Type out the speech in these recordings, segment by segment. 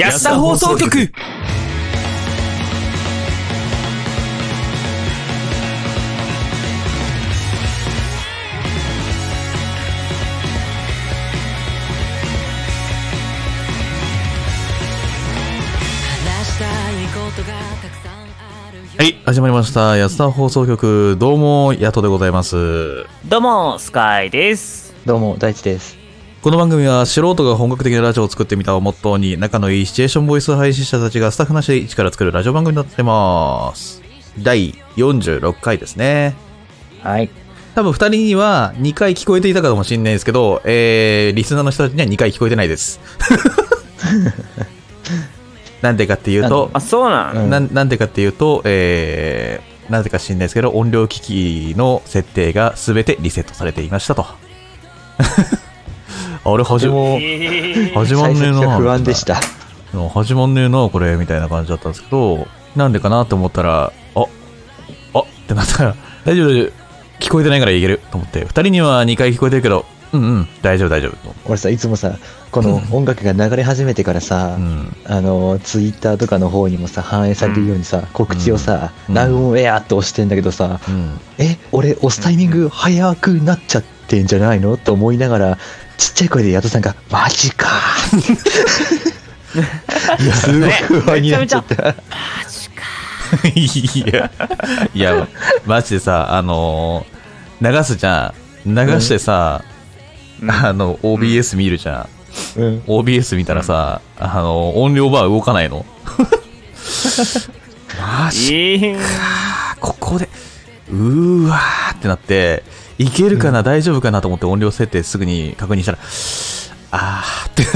安田放送局はい、始まりました。安田放送局、どうも、ヤトでございます。どうも、スカイです。どうも、大地です。この番組は、素人が本格的なラジオを作ってみたをモットーに、仲のいいシチュエーションボイス配信者たちがスタッフなしで一から作るラジオ番組になってます。第46回ですね。はい。多分二人には2回聞こえていたかもしれないですけど、えー、リスナーの人たちには2回聞こえてないです。なんでかっていうと、あ、そうなん？なんなんでかっていうと、えー、なぜか知んないですけど、音量機器の設定が全てリセットされていましたと。あれ、始ま、始まんねえな。不安でした。うん始まんねえな、これ、みたいな感じだったんですけど、なんでかなって思ったら、あ、あってなったら、大丈夫、大丈夫。聞こえてないからいけると思って、二人には2回聞こえてるけど、うんうん、大丈夫、大丈夫。と俺さ、いつもさ、この音楽が流れ始めてからさ、うん。あの、ツイッターとかの方にもさ、反映されるようにさ、告知をさ、うんナウオンエアって押してんだけどさ、うん。え、俺押すタイミング早くなっちゃってんじゃないの？と思いながら、ちっちゃい声でヤトさんが、マジか いや、すごい不安になっちゃった。いや、いや、マジでさ、あのー流すじゃん。流してさ、あの、OBS 見るじゃん。うん。OBS 見たらさ、あの、音量バー動かないの。マジえー、か、ここで、うーわーってなって、いけるかな、大丈夫かなと思って音量設定すぐに確認したら、あーってなっ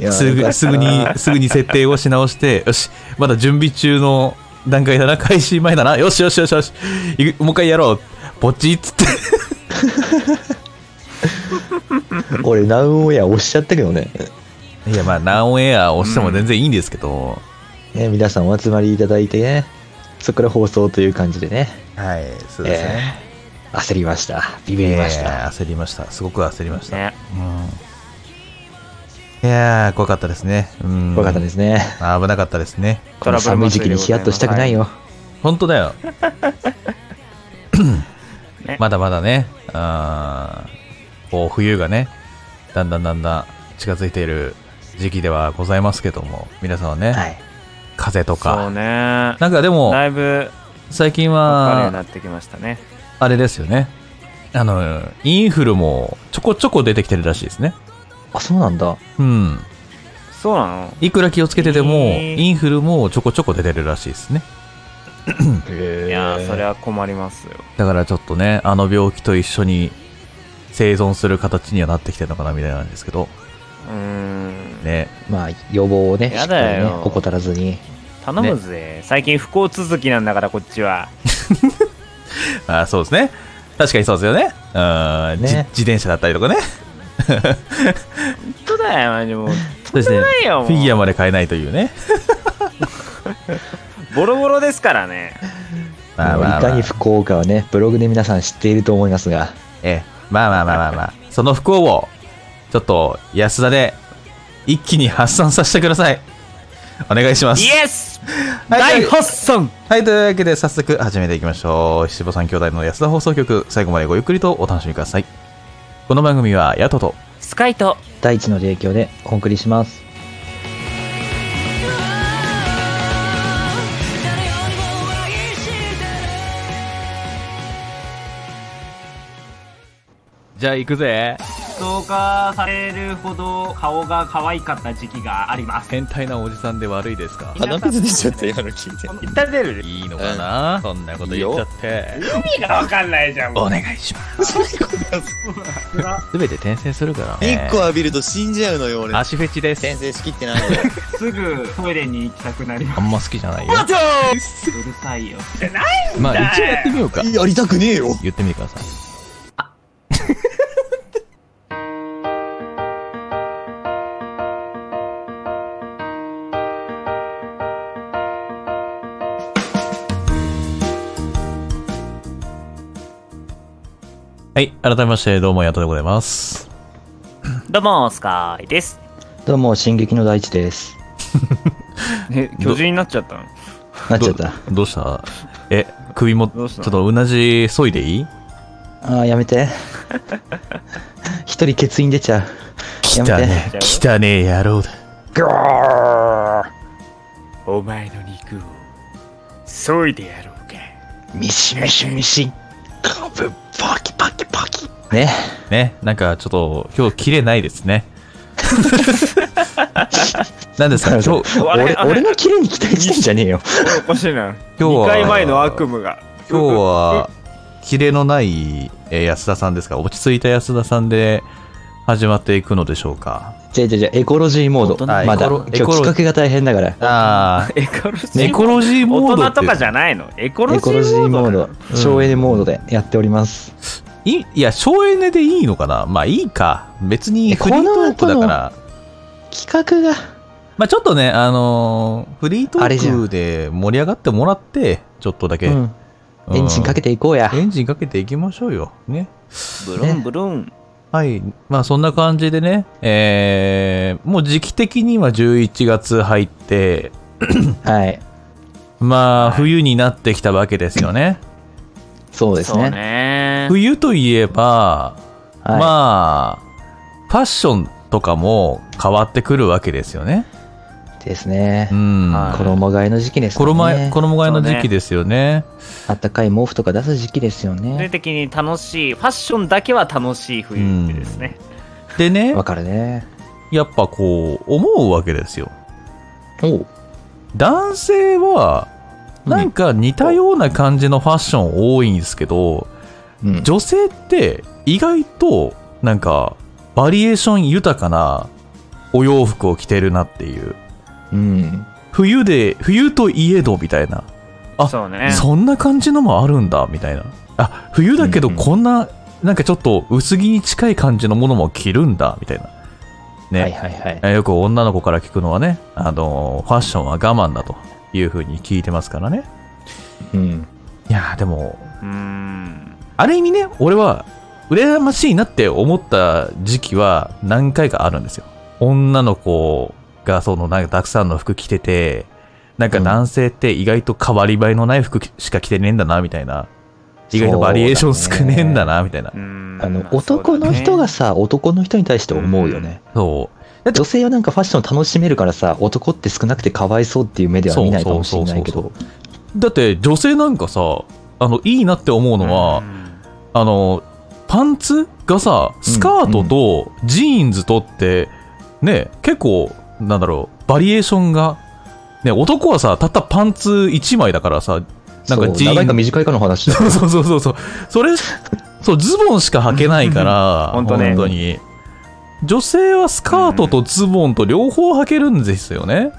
て、すぐ、すぐに、すぐに設定をし直して、よし、まだ準備中の段階だな、開始前だな、よしよしよしよし、もう一回やろう、ポチッつって、俺、ナウオンエア押しちゃったけどね。いや、まあ、ナオンエア押しても全然いいんですけど、ね、皆さんお集まりいただいてね、そこから放送という感じでね、はい、そうですね。えー焦りました。ビビりましえた。ー焦りました。すごく焦りました。ね。うん。いやー、怖かったですね。うん。怖かったですね。危なかったですね。この寒い時期にヒヤッとしたくないよ。本当だよ。ねまだまだね、あーこう冬がね、だんだんだんだん近づいている時期ではございますけども、皆さんはね、はい。風邪とか、そうね。なんかでも、だいぶ、最近わかるようになは、ってきましたね。あれですよね。あの、インフルもちょこちょこ出てきてるらしいですね。あ、そうなんだ。うん。そうなの？いくら気をつけてても、えーインフルもちょこちょこ出てるらしいですね。へいやー、それは困りますよ。だからちょっとね、あの病気と一緒に生存する形にはなってきてるのかなみたいなんですけど、うーん。ね。まあ、予防をね、やしっかりねだよ、怠らずに。頼むぜ、最近不幸続きなんだから、こっちは。あそうですね。確かにそうですよね。うん、ねじ自転車だったりとかね。本当だよ、マジもう。そうですね。ないよ、もう。フィギュアまで買えないというね。ボロボロですからね。まあまあ、まあ、いかに不幸かはね、ブログで皆さん知っていると思いますが。ええ、まあまあまあまあまあ、その不幸を、ちょっと安田で一気に発散させてください。お願いしますイ。エスはい大発散はい、というわけで早速始めていきましょう。七五三兄弟の安田放送局、最後までごゆっくりとお楽しみください。この番組は、ヤトと、スカイと、第一の提供でお送りします。じゃあ行くぜ。ストーカーされるほど顔が可愛かった時期があります。変態なおじさんで悪いですか？鼻水出ちゃった？今の聞いて言った出るいいのかな、そんなこと言っちゃって。意味がわかんないじゃん。お願いします。すべて転生するから日ね。光浴びると死んじゃうのよ俺足フェチです。先生仕切ってないすぐトイレに行きたくなりまあんま好きじゃないよ。す。うるさいよ。じゃないまあ、一応やってみようか。やりたくねえよ言ってみてください。はい、改めまして、どうも、やとでございます。どうも、スカイです。どうも、進撃の大地です。え、巨人になっちゃったの？なっちゃった。どどうした？え、首も、ちょっどうした？のとうなじ削いでいい？ああ、やめて。一人欠員出ちゃう。やめて。ね汚ねえ野郎だ。ゴーお前の肉を、削いでやろうか。ミシミシミシ。カブパキパキパキ。ね。ね、なんかちょっと今日キレないですね。何ですか？今日、俺、俺のキレに期待してんじゃねえよ。おかしいな。今日は2回前の悪夢が。今日は、キレのない、えー安田さんですか？落ち着いた安田さんで始まっていくのでしょうかじゃじゃじゃエコロジーモード。あまだ。エコロ今日企画が大変だから。あエコロジーエコロジーモード大人とかじゃないのエコロジエコロジーーモードモード。省エネモードでやっております。いいや、省エネでいいのかな？まあいいか。別にえフリートークだから。企画が。まあちょっとね、あのーフリートークで盛り上がってもらって、ちょっとだけ。うん。エンジンかけて。ていこうや。エンジンかけていきましょうよ。ね。ブルンブルン。はい。まあそんな感じでね、えー、もう時期的には11月入って、はい。まあ冬になってきたわけですよね。そうですね。ね。冬といえば、はい。まあ、ファッションとかも変わってくるわけですよね。ですねう。ん。はい衣替えの時期ですね。衣替え衣替えの時期ですよね。あったかい毛布とか出す時期ですよね。的に楽しい、ファッションだけは楽しい冬ですね。でねわ、かるね。やっぱこう、思うわけですよ。おう。男性は、なんか似たような感じのファッション多いんですけど、うん。女性って意外となんかバリエーション豊かなお洋服を着てるなっていう。うん。冬で、冬といえどみたいな。あそうね。そんな感じのもあるんだみたいな。あ、冬だけどうんうんこんな、なんかちょっと薄着に近い感じのものも着るんだみたいな。ね。はいはいはい。えーよく女の子から聞くのはね、あの、ファッションは我慢だというふうに聞いてますからね。うん。いやーでも、うーん。ある意味ね、俺は、羨ましいなって思った時期は何回かあるんですよ。女の子がそのなんかたくさんの服着てて、なんか男性って意外と変わり映えのない服しか着てねえんだな、みたいな。意外とバリエーション少ねえんだな、みたいなう。んあの男の人がさ、男の人に対して思うよね。そう。女性はなんかファッション楽しめるからさ、男って少なくてかわいそうっていう目では見ないかもしれないけど。だって女性なんかさ、あの、いいなって思うのは、うんあの、パンツ？がさ、スカートとジーンズとって、ね、結構、なんだろう、バリエーションが、ね、男はさ、たったパンツ1枚だからさ、なんかジーン長いか短いかの話だ そうそうそうそうそれ、そう、ズボンしか履けないから、本当ねに。女性はスカートとズボンと両方履けるんですよね。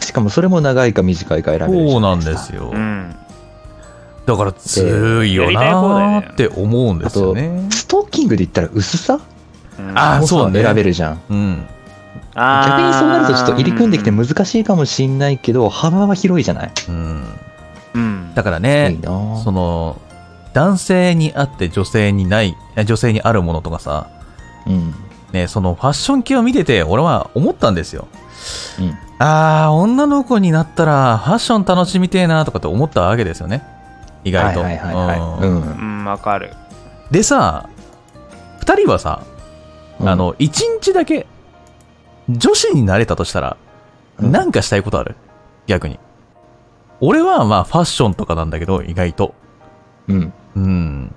しかもそれも長いか短いか選べるじゃそうなんいですよ。うん。だから強いよなーって思うんですよね。ストッキングで言ったら薄さ？うんもさあそうね選べるじゃん。うん。逆にそうなるとちょっと入り組んできて難しいかもしんないけど、幅は広いじゃない？うん。うん。だからいいね、その、男性にあって女性にない、え女性にあるものとかさ、うん。ね、そのファッション系を見てて、俺は思ったんですよ。うん。あー、女の子になったらファッション楽しみてえなとかって思ったわけですよね。意外と。はいはいはいはい。うんわかる。でさ、二人はさ、うんあ、の、一日だけ女子になれたとしたら、うんなんかしたいことある？逆に。俺はまあファッションとかなんだけど、意外と。うん。うん。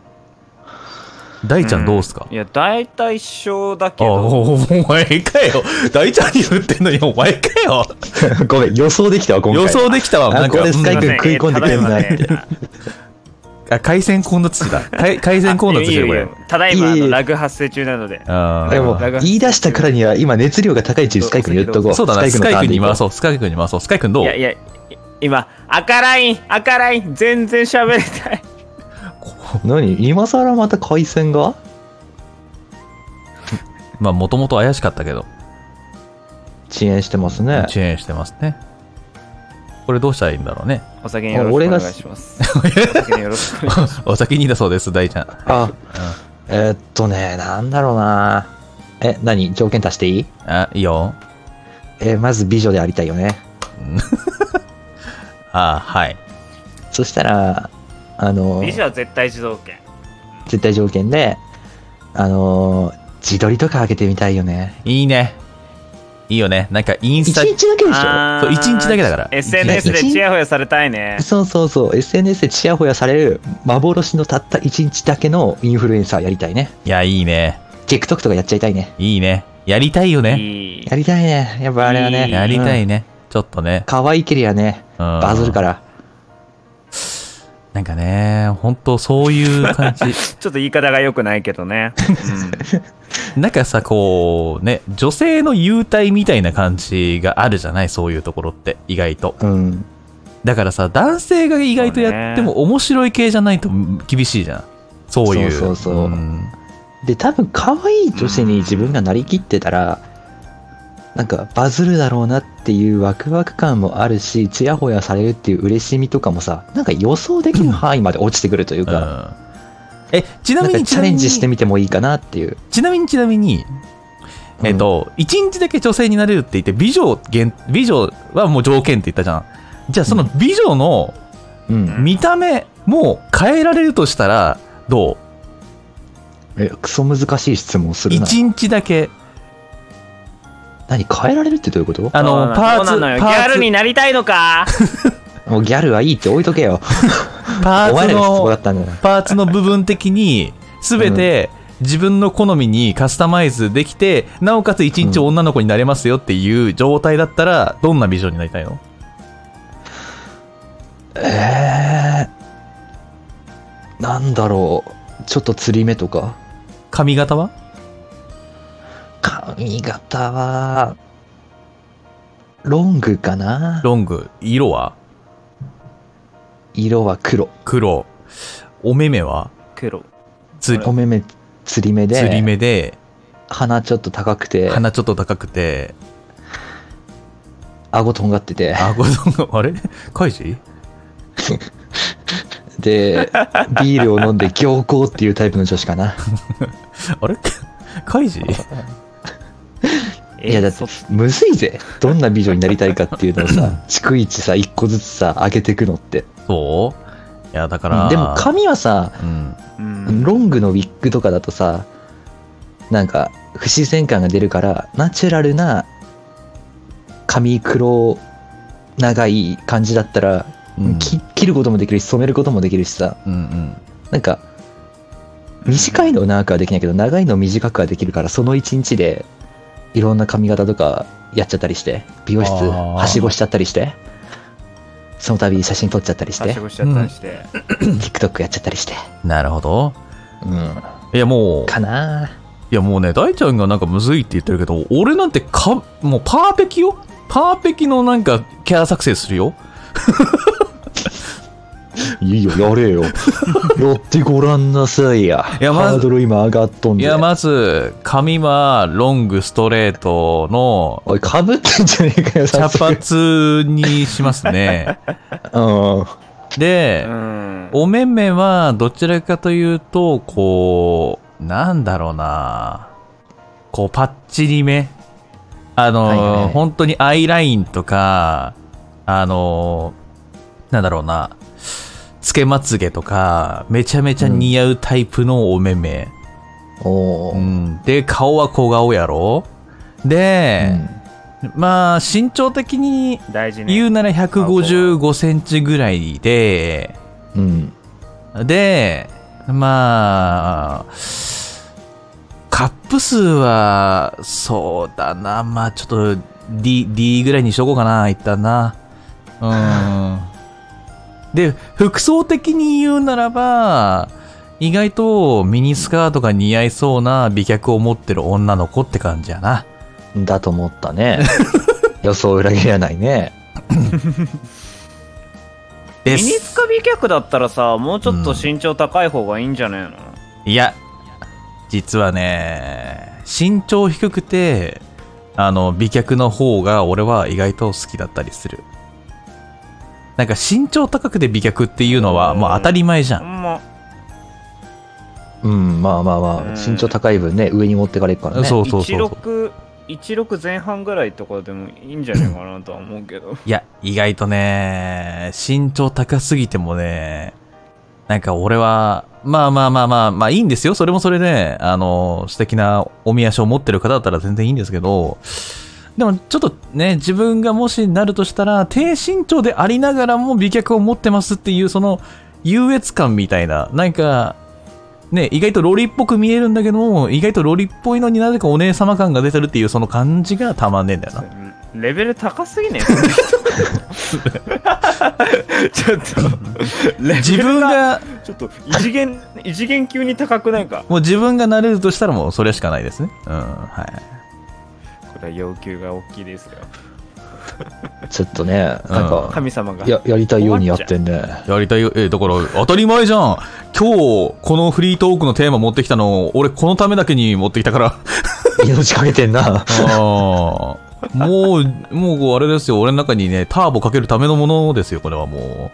大ちゃんどうすか、いや、大体一緒だけあ、ど、おお前かよ。大ちゃんに言ってんのにお前かよ。ごめん、予想できたわ、今回。予想できたわ。あなんか、これスカイうん君食い込んでくれるな ってあ海鮮混雑地だ。海海鮮混雑地だよ、これ。ただいまラグ発生中なので。あーでも言い出したからには、今熱量が高い中、スカイ君言っとこう。そうだな、スカイ君に回う。そう。スカイ君に回そう。スカイ君どう？いやいや、い今、赤ライン、赤ライン、全然喋れたい。何？今更また回線が？まあ、もともと怪しかったけど、遅延してますね。遅延してますね。これどうしたらいいんだろうね。お酒によろしくお願いします。お酒によろしくお願いします。お先にだそうです、大ちゃん。あ、えーっとね、なんだろうな。え、何？条件足していい？あ、いいよ。えーまず美女でありたいよね。ああ、はい。そしたら、あの、美女は絶対自動権絶対条件で、あの、自撮りとか上げてみたいよね。いいね。いいよね。なんかインス一タ、日だけでしあーそう一日だけだから SNS でチヤホヤされたいねょそうそうそう。SNS でチヤホヤされる幻のたった一日だけのインフルエンサーやりたいね。いや、いいね。TikTok とかやっちゃいたいね。いいね。やりたいよね。いいやりたいね。やっぱあれはね。いいやりたうんいね。ちょっとね。可愛いけりゃね、うんバズるから。なんかね、本当そういう感じ。ちょっと言い方が良くないけどね、なんかさ、こう、ね、女性の優待みたいな感じがあるじゃない？そういうところって、意外と。うん。だからさ、男性が意外とやっても面白い系じゃないと厳しいじゃん。そういう。そうそうそうんで、多分可愛い女子に自分がなりきってたら、なんかバズるだろうなっていうワクワク感もあるし、ちやほやされるっていう嬉しみとかもさ、なんか予想できる範囲まで落ちてくるというか、うんえ、ちなみに、チャレンジしてみみてもいいかなっていう。ちなみに、ちなみに、えっと、一日だけ女性になれるって言って、美女限、美女はもう条件って言ったじゃん。じゃあ、その美女のうん。見た目も変えられるとしたら、どえ、クソ難しい質問すうるな。一日だけ、何変えられるってどういうこと？あの、パーツ、ギパャルーになりたいのか？もうギャルはいいって置いとけよ。ツ、パーツの。パーツの部分的に、すべて自分の好みにカスタマイズできて、なおかつ一日女の子になれますよっていう状態だったら、どんな美女になりたいの？えー、なんだろう。ちょっと釣り目とか？髪型は？髪型は、ロングかな？ロング。色は？色は黒。黒。お目目は？黒。つりお目目釣り目で、釣り目で、鼻ちょっと高くて、鼻ちょっと高くて、顎とんがってて、顎の、あれ？カイジ？で、ビールを飲んで行行っていうタイプの女子かな。あれ？カイジ？いや、だって、むずいぜ。どんな美女になりたいかっていうのをさ、逐一さ、一個ずつさ、上げていくのって。そう？いや、だから。でも髪はさ、うん。うんロングのウィッグとかだとさ、なんか不自然感が出るから、ナチュラルな髪黒長い感じだったら、うんき切ることもできるし、染めることもできるしさ、うんうん。なんか、短いの長くはできないけど、長いの短くはできるから、その一日で、いろんな髪型とかやっちゃったりして、美容室はしごしちゃったりして、その度写真撮っちゃったりしてはし、ごしちゃったりして、TikTok やっちゃったりして、なるほど。うん、いや、もう、かな。いや、もうね、大ちゃんがなんかむずいって言ってるけど、俺なんてか、もうパーペキよ。パーペキのなんかキャラ作成するよ。いいよ、やれよ。やってごらんなさいや。いやまずハードル今上がっとんで。いや、まず、髪はロングストレートのおい、かぶってんじゃねえかよ、茶。髪にしますね。うん。で、うんお目目はどちらかというと、こう、なんだろうなこう、パッチリめ。あの、はいはい本当にアイラインとか、あの、なんだろうな、つけまつげとか、めちゃめちゃ似合うタイプのお目目。おー。うん、で、顔は小顔やろで、まあ、身長的に大事ね言うなら155センチぐらいで、うん。うん。で、まあ、カップ数は、そうだな、まあちょっと D、D ぐらいにしとこうかな、一旦な。うん。で、服装的に言うならば、意外とミニスカートが似合いそうな美脚を持ってる女の子って感じやな。だと思ったね。予想を裏切らないね。ミニスカ美脚だったらさもうちょっと身長高い方がいいんじゃねえの、いや、実はね、身長低くて、あの、美脚の方が俺は意外と好きだったりする。なんか身長高くて美脚っていうのはもう当たり前じゃん。うん、まあまあまあ、うん身長高い分ね、上に持ってかれるからね。そうそうそうそう。16 16前半ぐらいとかでもいいんじゃないかなとは思うけど いや、意外とね、身長高すぎてもね、なんか俺は、まあまあまあまあ、まあいいんですよ。それもそれで、あの、素敵なおみ足を持ってる方だったら全然いいんですけど、でもちょっとね、自分がもしなるとしたら、低身長でありながらも美脚を持ってますっていう、その優越感みたいな、なんか、ね、意外とロリっぽく見えるんだけども、意外とロリっぽいのになぜかお姉様感が出てるっていう、その感じがたまんねえんだよな。レベル高すぎねちょっと自分が、ちょっと異次元異次元級に高くないかもう自分がなれるとしたらもうそれしかないですね。うん、はい。これは要求が大きいですよちょっとね、なんか、神様がや、やりたいようにやってんね。やりたいよ。え、だから、当たり前じゃん。今日、このフリートークのテーマ持ってきたの、俺このためだけに持ってきたから。命かけてんな。ああ。もう、もうあれですよ。俺の中にね、ターボかけるためのものですよ、これはも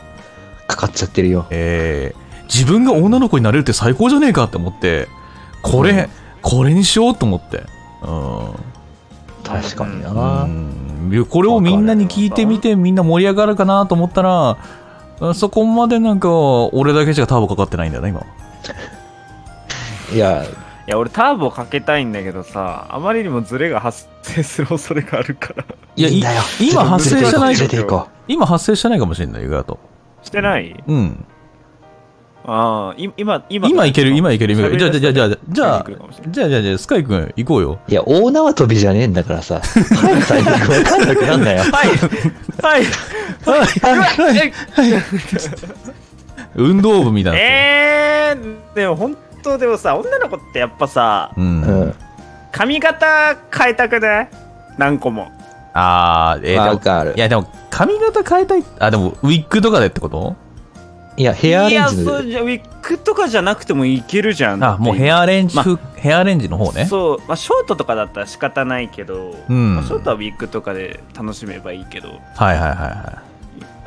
う。かかっちゃってるよ。えー、自分が女の子になれるって最高じゃねえかって思って、これ、うんこれにしようと思って。うん。確かにな。うん。これをみんなに聞いてみてみんな盛り上がるかなと思ったらあそこまでなんか俺だけしかターボかかってないんだよね今。いや、いや俺ターボかけたいんだけどさあまりにもズレが発生する恐れがあるから。いやいいんだよ。い今発生してない今発生してないかもしれない意外と。してない？うんああい今今。今いける今いける今いけるじゃあじゃあじゃあじゃあじゃあじゃあじゃあじゃあスカイ君行こうよ。う。いや、大縄跳びじゃねえんだからさ。入るタイミングわかんなくなんだよ。はい。はい。はい。はい。運動部みたいなえー、でも本当でもさ女の子ってやっぱさううん。ん。髪型変えたくない？何個も。あーえーわかる。い。やでも髪型変えたいあでもウィッグとかでってこと？いや、ヘアアレンジいやそうじゃウィッグとかじゃなくてもいけるじゃんあもうヘアアレンジま風ヘアアレンジの方ね。そう、まあ、ショートとかだったら仕方ないけど、うん。まあショートはウィッグとかで楽しめばいいけど。はいはいはいは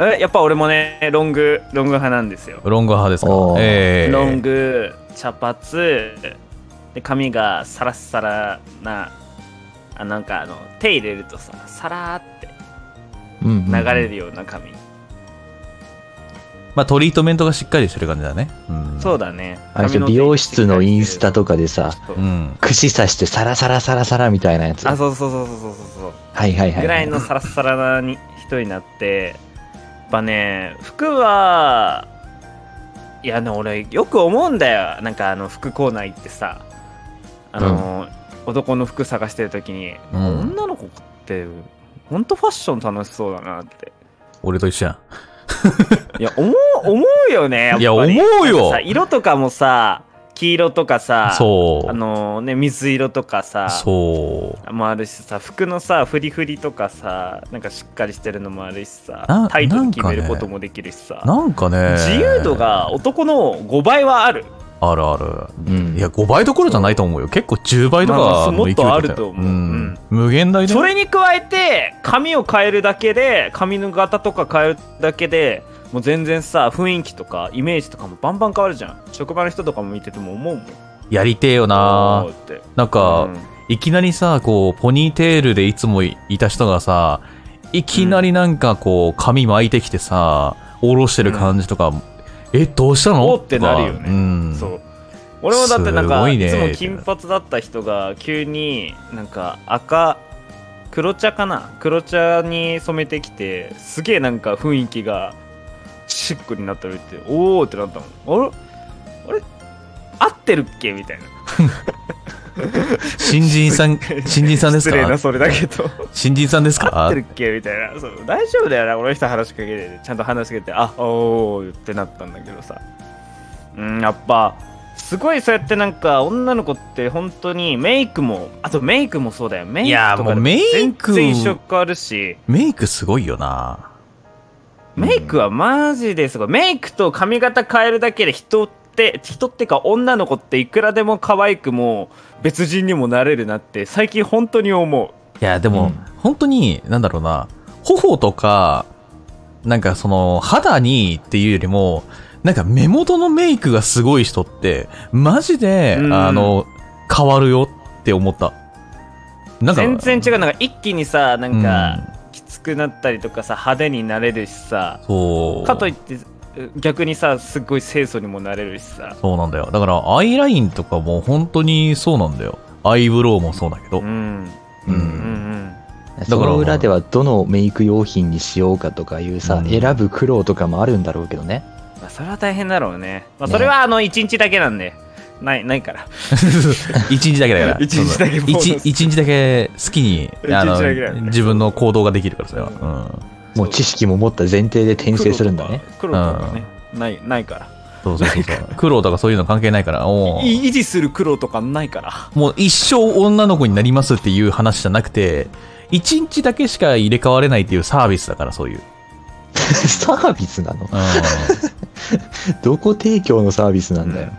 い。えやっぱ俺もねロングロング派なんですよ。ロング派ですか？おー。ええロング茶髪で髪がサラッサラなあなんかあの手入れるとさサラーってうん。流れるような髪、まあトリートメントがしっかりしてる感じだね。うん。そうだね美容室のインスタとかでさ、そううん。串刺してサラサラサラサラみたいなやつ。はいあそうそうそうそうそうそうはいはいはい。ぐらいのサラッサラなに人になってやっぱね服はいやね俺よく思うんだよなんかあの服コーナー行ってさあの、男の服探してる時に、うん女の子ってほんとファッション楽しそうだなって俺と一緒やん。いや思う思うよねやっぱりいや思うよ色とかもさ黄色とかさそう。あのね水色とかさそう。もあるしさ服のさフリフリとかさなんかしっかりしてるのもあるしさなタイトル決めることもできるしさ、なんかね。自由度が男の5倍はあるあるある。うん。いや、5倍どころじゃないと思うよ。結構10倍とかもっとあると思う。うん。無限大で。それに加えて髪を変えるだけで髪の型とか変えるだけでもう全然さ雰囲気とかイメージとかもバンバン変わるじゃん。職場の人とかも見てても思うもん。やりてえよな。なんか、うん。いきなりさ、こう、ポニーテールでいつもいた人がさ、いきなりなんかこう、髪巻いてきてさ、下ろしてる感じとか、え、どうしたの？ってなるよね。うん。そう。俺もだってなんすかいつも金髪だった人が急になんか赤黒茶かな？黒茶に染めてきてすげえなんか雰囲気がシックになったりっておおってなったもん。あれ？あれ？合ってるっけ？みたいな 新人さん、新人さんですか？失礼なそれだけど。新人さんです合かってるっけ？みたいな。そう大丈夫だよな。俺の人話しかけてちゃんと話しかけてあおーってなったんだけどさ。うんやっぱすごいそうやってなんか女の子って本当にメイクもあとメイクもそうだよ。メイクとかメイク全然印象変わるし。メイクすごいよな。メイクはマジですごい。メイクと髪型変えるだけで人って人ってか女の子っていくらでも可愛くも別人にもなれるなって最近本当に思う。いや、でも、うん。本当に、なんだろうな、頬とか、なんかその、肌にっていうよりも、なんか目元のメイクがすごい人って、マジで、うん。あの、変わるよって思った。なんか全然違う。なんか一気にさなんうかきつくなったりとかさ派手になれるしさ。そう。かといって逆にさすっごい清楚にもなれるしさそうなんだよ。だから、アイラインとかも本当にそうなんだよ。アイブロウもそうだけど。うんううんんその裏ではどのメイク用品にしようかとかいうさ、うん選ぶ苦労とかもあるんだろうけどね。まあ、それは大変だろうね、まあ、ねそれはあの1日だけなんでないないから 一日だけだから。一日だけ日だけ好きに、自分の行動ができるから、それは。うん。もう知識も持った前提で転生するんだね。黒とか黒とかね、ないないからそうそうそうそう。苦労とかそういうの関係ないから、お維持する黒とかないからもう一生女の子になりますっていう話じゃなくて、一日だけしか入れ替われないっていうサービスだから、そういう。サービスなの？う どこ提供のサービスなんだよ。ん。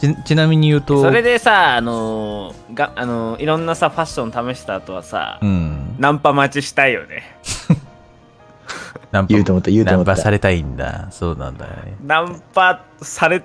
ちちなみに言うと、それでさあのーがあのーいろんなさファッション試した後はさ、うん。ナンパ待ちしたいよね 言うと思った、言うとナ思った。ンパされたいんだ。そうなんだよね。ナンパされ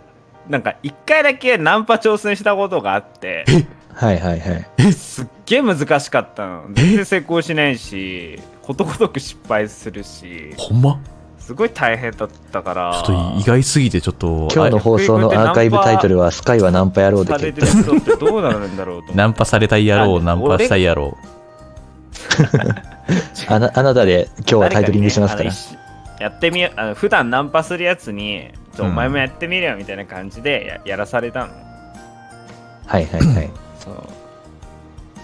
なんか一回だけナンパ挑戦したことがあってはいはいはい。すっげえ難しかったの全然成功しないしことごとく失敗するしほんま？すごい大変だったからちょっと意外すぎて、ちょっと、今日のあ放送のアーカイブタイトルは、スカイはナンパ野郎で決定。てる人ってどうなるんだろうと ナンパされたい野郎、あナンパしたい野郎。あなあなたで今日はタイトリングしますから。やってみよあの普段ナンパするやつにちょうんお前もやってみるよみたいな感じでややらされたの。はいはいはい。そう。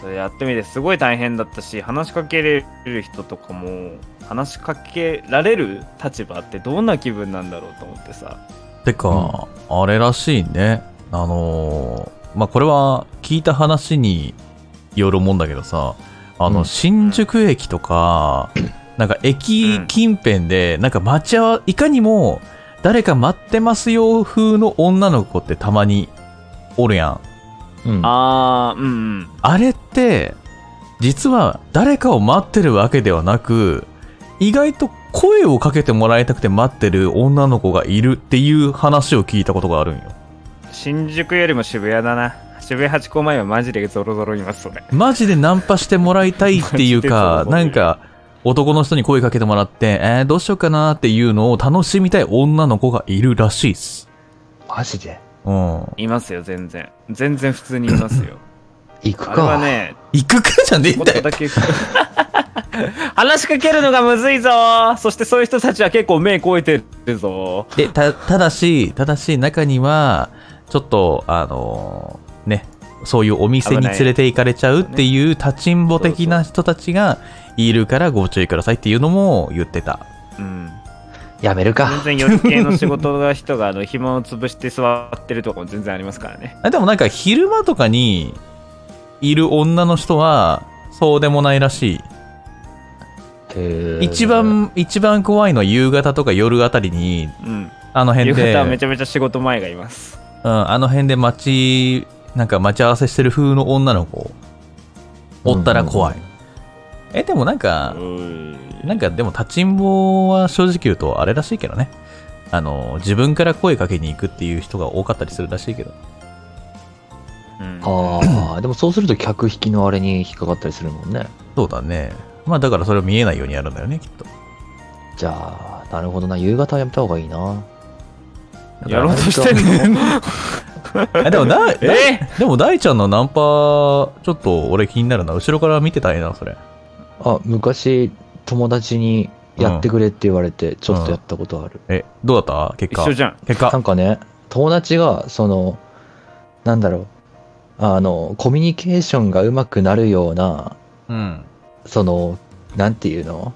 それやってみてすごい大変だったし話しかけれる人とかも話しかけられる立場ってどんな気分なんだろうと思ってさ。てか、あれらしいね。あのーまあ、これは聞いた話によるもんだけどさ、あの、うん新宿駅とか、なんか駅うん近辺で、なんか待ち合わ、いかにも誰か待ってますよ風の女の子ってたまにおるやん。うん。あーうんうんあれって、実は誰かを待ってるわけではなく、意外と声をかけてもらいたくて待ってる女の子がいるっていう話を聞いたことがあるんよ。新宿よりも渋谷だな渋谷ハチ公前はマジでゾロゾロいますそれマジでナンパしてもらいたいっていうか、なんか、男の人に声かけてもらって、えー、どうしようかなっていうのを楽しみたい女の子がいるらしいっす。マジで？うん。いますよ全然全然普通にいますよ 行くあれはか。ね行くかじゃねえんだよ。もっとだけ 話しかけるのがむずいぞそしてそういう人たちは結構目超えてるぞで、た、ただし、ただし、中には、ちょっと、あのーね、そういうお店に連れて行かれちゃうっていう立ちんぼ的な人たちがいるからご注意くださいっていうのも言ってた。うん。やめるか。全然夜系の仕事の人があの暇を潰して座ってるとこも全然ありますからね。あでもなんか昼間とかにいる女の人は、そうでもないらしい。一、番、一番怖いのは夕方とか夜あたりに、うん。あの辺で、夕方はめちゃめちゃ仕事前がいます。うん、あの辺で待ち、なんか待ち合わせしてる風の女の子、おったら怖い。うんえ、でもなんかう、んなんかでも立ちんぼは正直言うとあれらしいけどね。あの、自分から声かけに行くっていう人が多かったりするらしいけど。うんああ、でもそうすると客引きのあれに引っかかったりするもんね。そうだね。まあだからそれを見えないようにやるんだよね、きっと。じゃあ、なるほどな。夕方はやめた方がいいな。やろうとしてんの？えでもだ、え？だでも大ちゃんのナンパ、ちょっと俺気になるな。後ろから見てたいな、それ。あ、昔、友達にやってくれって言われて、ちょっとやったことある。え、どうだった？結果。一緒じゃん結果。なんかね、友達が、その、なんだろう、あの、コミュニケーションがうまくなるような、うん。その、なんていうの？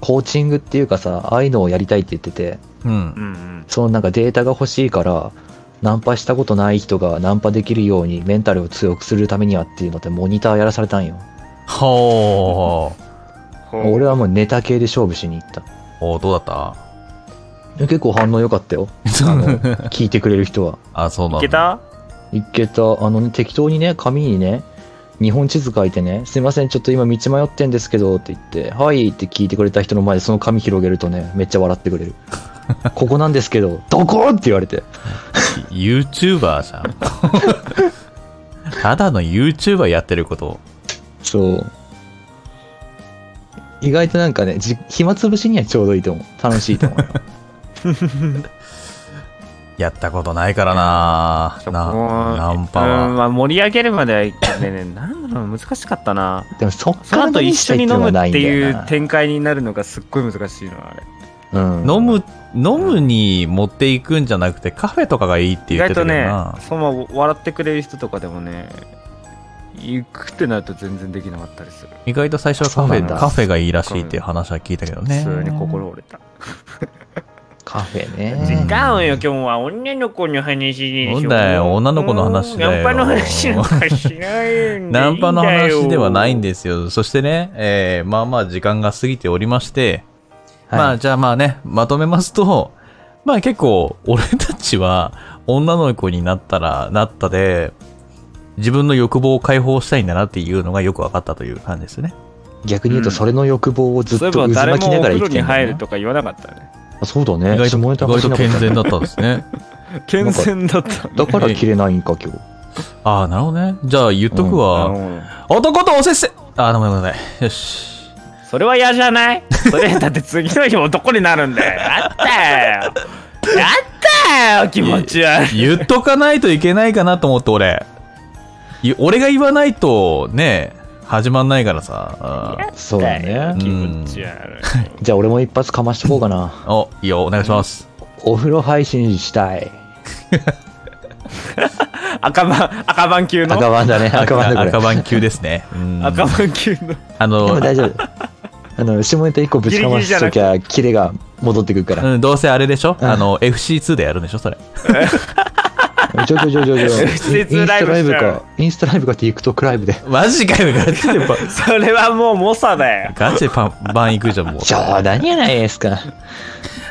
コーチングっていうかさ、ああいうのをやりたいって言ってて、うんう。んそのなんかデータが欲しいから、ナンパしたことない人がナンパできるようにメンタルを強くするためにはっていうのでモニターやらされたんよ。ほうん俺はもうネタ系で勝負しに行った。ー。おどうだっ結構反応良かったよ。たあの、聞いてくれる人は。あ、そうなんだ。いけた？いけた。あのね、適当にね、紙にね、日本地図書いてね、すいません、ちょっと今道迷ってんですけどって言って、はいって聞いてくれた人の前でその紙広げるとね、めっちゃ笑ってくれる。ここなんですけど、どこ？って言われて。YouTuber じゃん。ただの YouTuber やってること。そう。意外となんかね、じ暇つぶしにはちょうどいいと思う。楽しいと思うよ。やったことないからななナンパうんは。まあ、盛り上げるまではいけないね。なんだろう、難しかったな。でもそっそからの後一緒に飲むっていう点。展開になるのがすっごい難しいの、あれ。うん、飲む、飲むに持っていくんじゃなくてカフェとかがいいって言ってた意外とねけどな。、その笑ってくれる人とかでもね、行くってなると全然できなかったりする。意外と最初はカフェ、カフェがいいらしいっていう話は聞いたけどね。普通に心折れた。カフェうんね。違うよ、今日は女の子の話でしょ。だよ女の子の話だよナンパの話なんかしないナンパの話ではないんでですよ。そしてね、えーまあまあ時間が過ぎておりまして、はいまあじゃあまあね、まとめますと、まあ結構俺たちは女の子になったらなったで、自分の欲望を解放したいんだなっていうのがよく分かったという感じですね。逆に言うと、それの欲望をずっと渦巻きながら生きてるんだよな入るとか言わなかったね。あそうだね。意外と、意外と健全だったんですね。健全だった。だから切れないんか、今日。ああ、なるほどね。じゃあ言っとくわ。うん男とおせっせああ、ごめんごめん。よし。それは嫌じゃない？それだって次の日男になるんだよ。やったよ。やったよ気持ち悪い。言っとかないといけないかなと思って俺。い俺が言わないとね、始まんないからさ。そうだね。気持ち悪い。じゃあ俺も一発かましとこうかな。お、いいよ、お願いします。お風呂配信したい。赤番、赤番級の？赤番だね、赤番だ。赤番級ですね。うん赤番級の？であのも、大丈夫。あの、下ネタ一個ぶちかましときゃ、キレが戻ってくるから。うん、どうせあれでしょ？うんあの、FC2 でやるんでしょ？それ。ちょちょちょちょちょ。イン FC2 スタライブライブか、インスタライブか TikTok ライブで。マジかよ、ガチでパン、それはもう猛者だよ。ガチでパン、バン行くじゃん、もう。冗談やないですか。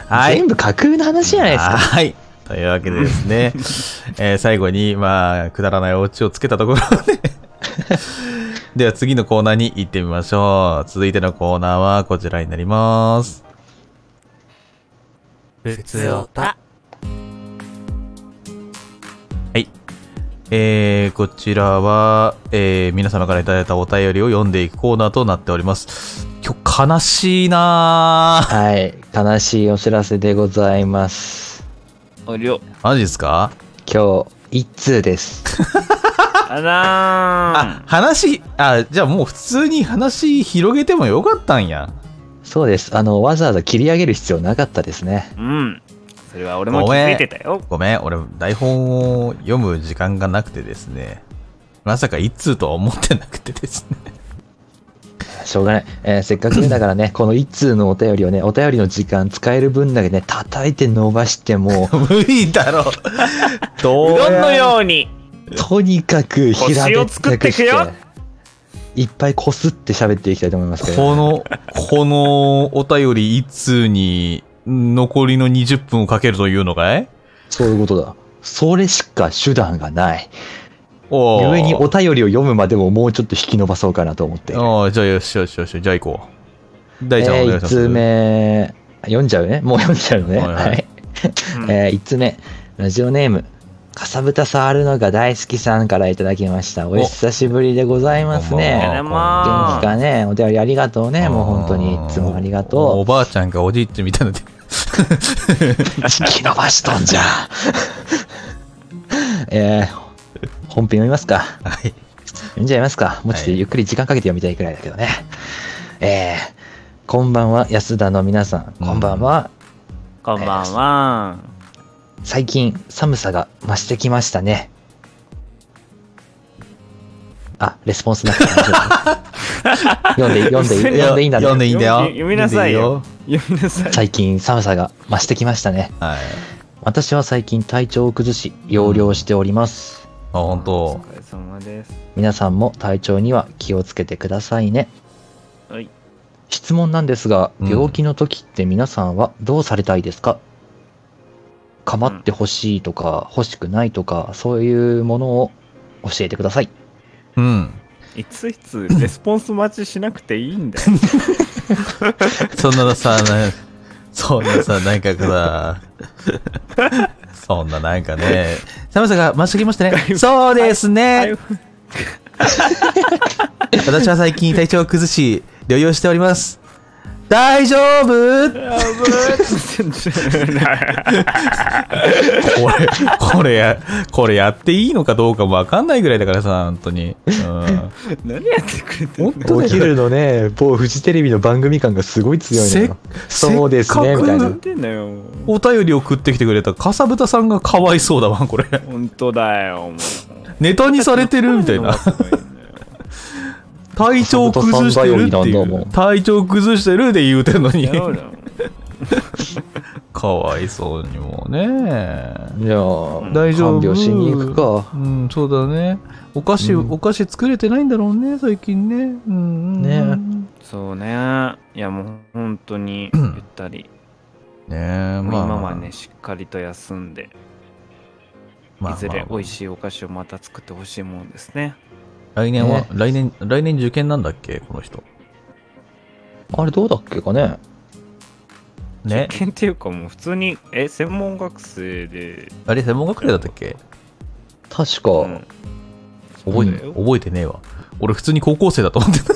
はい全。部架空の話じゃないですか。はい。というわけでですね、えー最後に、まあ、くだらないお家をつけたところで、では次のコーナーに行ってみましょう。続いてのコーナーはこちらになります。ふつおた。はい。えー、こちらは、えー、皆様からいただいたお便りを読んでいくコーナーとなっております。今日悲しいなぁ。はい。悲しいお知らせでございます。おりょ。マジですか？今日、一通です。あらあ、話、あ、じゃあもう普通に話広げてもよかったんや。そうです。あの、わざわざ切り上げる必要なかったですね。うん。それは俺も気づいてたよ。ごめん、俺台本を読む時間がなくてですね。まさか一通とは思ってなくてですね。しょうがない。えーせっかくね、だからね、この一通のお便りをね、お便りの時間使える分だけね、叩いて伸ばしても、無理だろ。ど うどんのうように。とにかく平べったくしていっぱいこすって喋っていきたいと思いますけど。この、このお便り一通に残りの20分をかけるというのかい？そういうことだ。それしか手段がない。故にお便りを読むまでももうちょっと引き伸ばそうかなと思っている。おーじゃあよしよしよし、じゃあ行こう。大ちゃんえー、1お願いします。通目、読んじゃうねもう読んじゃうのね。はいはいえー、1つ目、ラジオネーム、かさぶた触るのが大好きさんからいただきました。お久しぶりでございますね。元気かねお便りありがとうね。もう本当にいつもありがおとばあちゃんがおじいちゃんみたいなので。う。引き伸ばしとんじゃ。えー、本編読みますか。はい。読んじゃいますか。もうちょっとゆっくり時間かけて読みたいくらいだけどね。えー、こんばんは、安田の皆さん。こんばんは。こんばんは。最近寒さが増してきましたね。あ、レスポンスなくて 読んでいい、読んで読んでいいんだね。読んでいいんだよ。読みなさいよ読みなさい。最近寒さが増してきましたね。はい。私は最近体調を崩し、療養しております。あ、本お当。疲れ様です。皆さんも体調には気をつけてくださいね。はい。質問なんですが、うん病気の時って皆さんはどうされたいですか？構ってほしいとか、欲しくないとか、そういうものを教えてください。うん。いついつレスポンス待ちしなくていいんだよ。そんなさ、なそんなさ、なんかさ、そんななんかね、寒さが増してきましたね。そうですね。私は最近体調を崩し、療養しております。大丈夫？これ、これや、これやっていいのかどうかもわかんないぐらいだからさ、本当に。うん。何やってくれてんの？お昼のね、某フジテレビの番組感がすごい強いのせよ。そうですね、せっかくみたいなお便り送ってきてくれたかさぶたさんがかわいそうだわ、これ。本当だよネタにされてるみたいな。体調崩してるっていう。体調崩してるで言うてんのに かわいそうにもね。じゃあ、大丈夫看病しに行くか。うん、そうだね。お菓子、うんお菓子作れてないんだろうね、最近ね。うん。ねそうねいやもう本当に ゆったり、ねえ、まあ。今はねしっかりと休んで、まあ、いずれ美味い。しいお菓子をまた作ってほしいもんですね来年は、ね来年、来年受験なんだっけ、この人。あれどうだっけかね？ね受。験っていうかもう普通にえ専門学生で、あれ、専門学生だったっけ？確か、うん覚えて、覚えてねえわ。俺普通に高校生だと思ってた。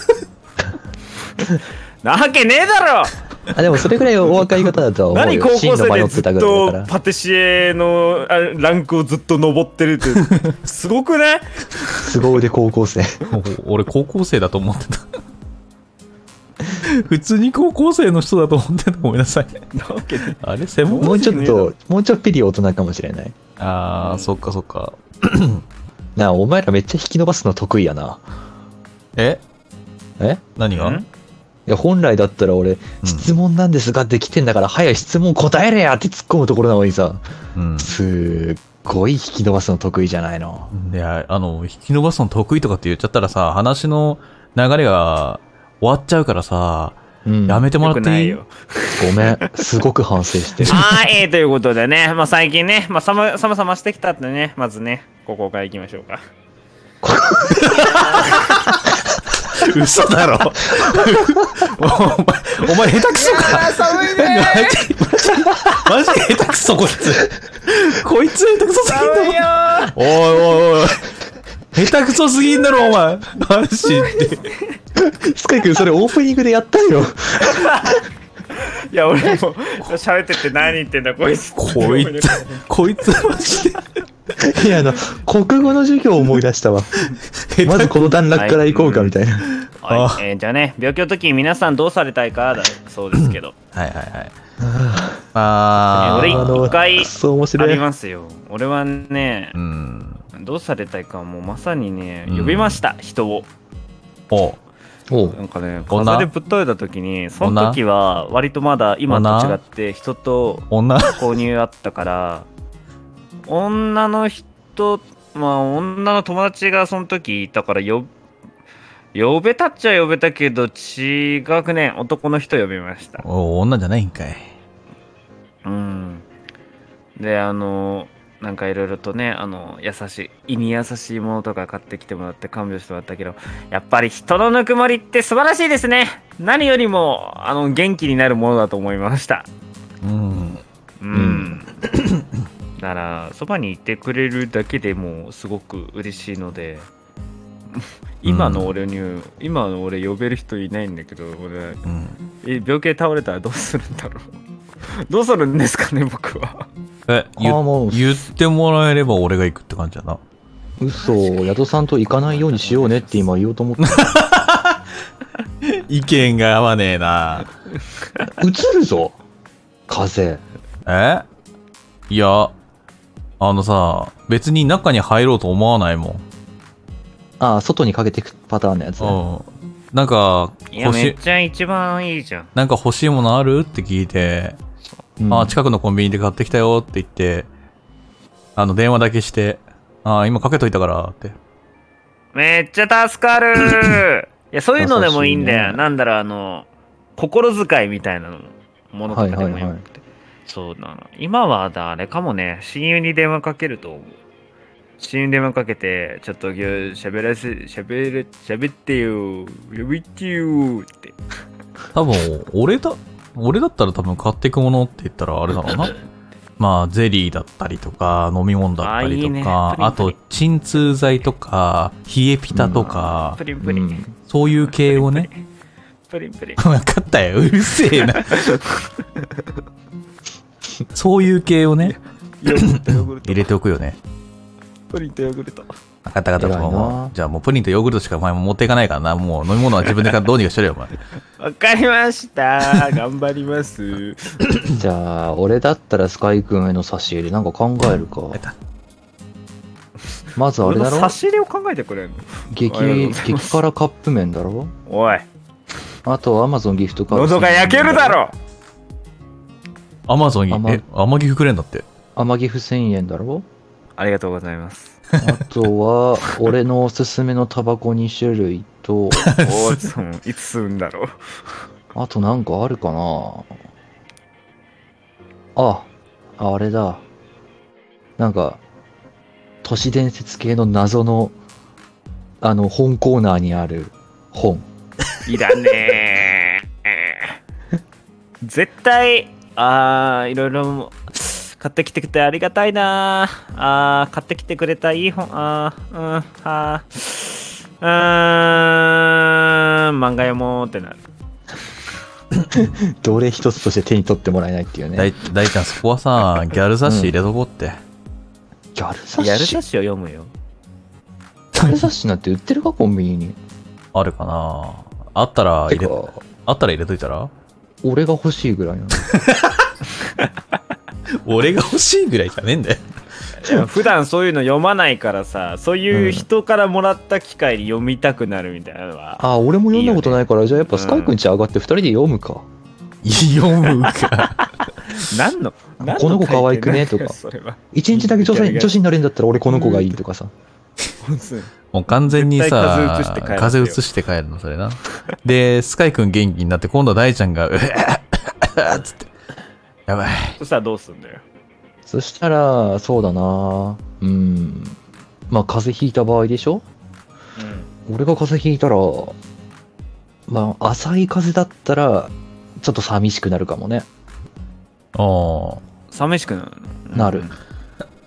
なわけねえだろあ、でもそれぐらいお若い方だとは思うよ。何高校生でずっ。とパティシエのあランクをずっと上ってるって すごくね？凄腕高校生。お俺高校生だと思ってた。普通に高校生の人だと思ってた。ごめんなさい。あれ専門もうちょっと、もうちょっぴり大人かもしれない。あー、そっかそっか。なあ、お前らめっちゃ引き伸ばすの得意やな。え？え？何が？ん？いや、本来だったら俺、うん質問なんですがって来てんだから、早い質問答えれやって突っ込むところなのにさ、うん。すっごい引き伸ばすの得意じゃないの。いや、あの、引き伸ばすの得意とかって言っちゃったらさ、話の流れが終わっちゃうからさ、うん。やめてもよらっていい？ごめん。すごく反省してる。はい、ということでね、まあ、最近ね、まあ、寒寒さ増してきたってね、まずね、ここから行きましょうか。嘘だろお前、お前下手くそか寒いマジマジ下手くそこいつ。こいつ下手くそすぎんだろ。よおいおいおい。下手くそすぎんだろ、お前。マジで。スカイ君、それオープニングでやったよ。いや、俺も喋ってて何言ってんだ、こいつ。こいつ、こいつマジで。いや、あの、国語の授業を思い出したわ。まずこの段落から行こうか、みたいな。はい、えーじゃあね、病気の時皆さんどうされたいかだそうですけど、はいはいはい。あ俺ー。一回そう面あ白い。りますよ。俺はねう、ん。どうされたいかもうまさにね、うん呼びました、人を。おおうなんかね、女？風でぶっ倒れた時に、その時は割とまだ今と違って人と女？購入あったから、女の人、まあ女の友達がその時いたから呼呼べたっちゃ呼べたけど違くね男の人呼びました。お女じゃないんかい。うん。であのなんかいろいろとねあの優しい胃に優しいものとか買ってきてもらって看病してもらったけどやっぱり人のぬくもりって素晴らしいですね。何よりもあの元気になるものだと思いました。うん。うん、だからそばにいてくれるだけでもうすごく嬉しいので今の俺に、今の俺呼べる人いないんだけど俺うん。え病気で倒れたらどうするんだろうどうするんですかね僕はえ、言あーもう言ってもらえれば俺が行くって感じだな。嘘、宿さんと行かないようにしようねって今言おうと思った。意見が合わねえな。映るぞ風。え？いや、あのさ、別に中に入ろうと思わないもん。ああ、外にかけていくパターンのやつね。うん。なんか、いや欲しい、めっちゃ一番いいじゃんなんか欲しいものある？って聞いて、うん。あ、近くのコンビニで買ってきたよって言って、あの、電話だけして、あ、今かけといたからって。めっちゃ助かる。いやそういうのでもいいんだよ、ね。なんだろうあの心遣いみたいなの。ものとかでもよくて、はいはいはい。そうだな今はだあれかもね。親友に電話かけると思う。親友に電話かけてちょっと今日喋らせ喋れ喋ってよ。呼びってよって。多分、俺だ、俺だったら多分買っていくものって言ったらあれだろうな？まあ、ゼリーだったりとか、飲み物だったりとあいいねあと、鎮痛剤とか、冷えピタとか、そういう系をね、プリンプリン。分かったよ。うるせえな。そういう系をね、入。れておくよね。プリンとヨーグルト。分かった分かった。もうじゃあもうプリンとヨーグルトしかお前も持っていかないからな。もう飲み物は自分でどうにかしろよ、お前。わかりました。頑張ります。じゃあ、俺だったらスカイ君への差し入れなんか考えるか？まずあれだろ？差し入れを考えてくれんの？激、激辛カップ麺だろ？おい、あとアマゾンギフトカード。喉が焼けるだろアマゾンに、甘え、甘ギフくれんだって。甘ギフ1000円だろ？ありがとうございます。あとは、俺のおすすめのタバコ2種類と、おーいつ吸うんだろう。あとなんかあるかなあ、あれだ。なんか、都市伝説系の謎の、あの、本コーナーにある本。いらねえ。絶対、あー、いろいろ買ってきてくれてありがたいなあー、買ってきてくれたいい本、あー、うん、あー、うーん、漫画読もうってなる。どれ一つとして手に取ってもらえないっていうね。大大ちゃん、そこはさ、ギャル雑誌入れとこうって。ギャル雑誌？やる雑誌を読むよ。ギャル雑誌なんて売ってるかコンビニに。あるかなあったら入れ、あったら入れといたら？俺が欲しいぐらいなの。俺が欲しいぐらいじゃねえんだよ。普段そういうの読まないからさ、そういう人からもらった機会に読みたくなるみたいなのは。あ、俺も読んだことないから、じゃあやっぱスカイくんち上がって二人で読むか。読むか。何の何この子可愛くね？とか。一日だけ女性女子になれるんだったら俺この子がいいとかさ。もう完全にさ風移して帰る、風移して帰るの、それな。で、スカイくん元気になって、今度は大ちゃんが、うっつって。やばい。そしたらどうすんだよ。そしたら、そうだなうん。まあ風邪ひいた場合でしょ？うん。俺が風邪ひいたら、まあ浅い風邪だったら、ちょっと寂しくなるかもね。ああ。寂しくなる？のなる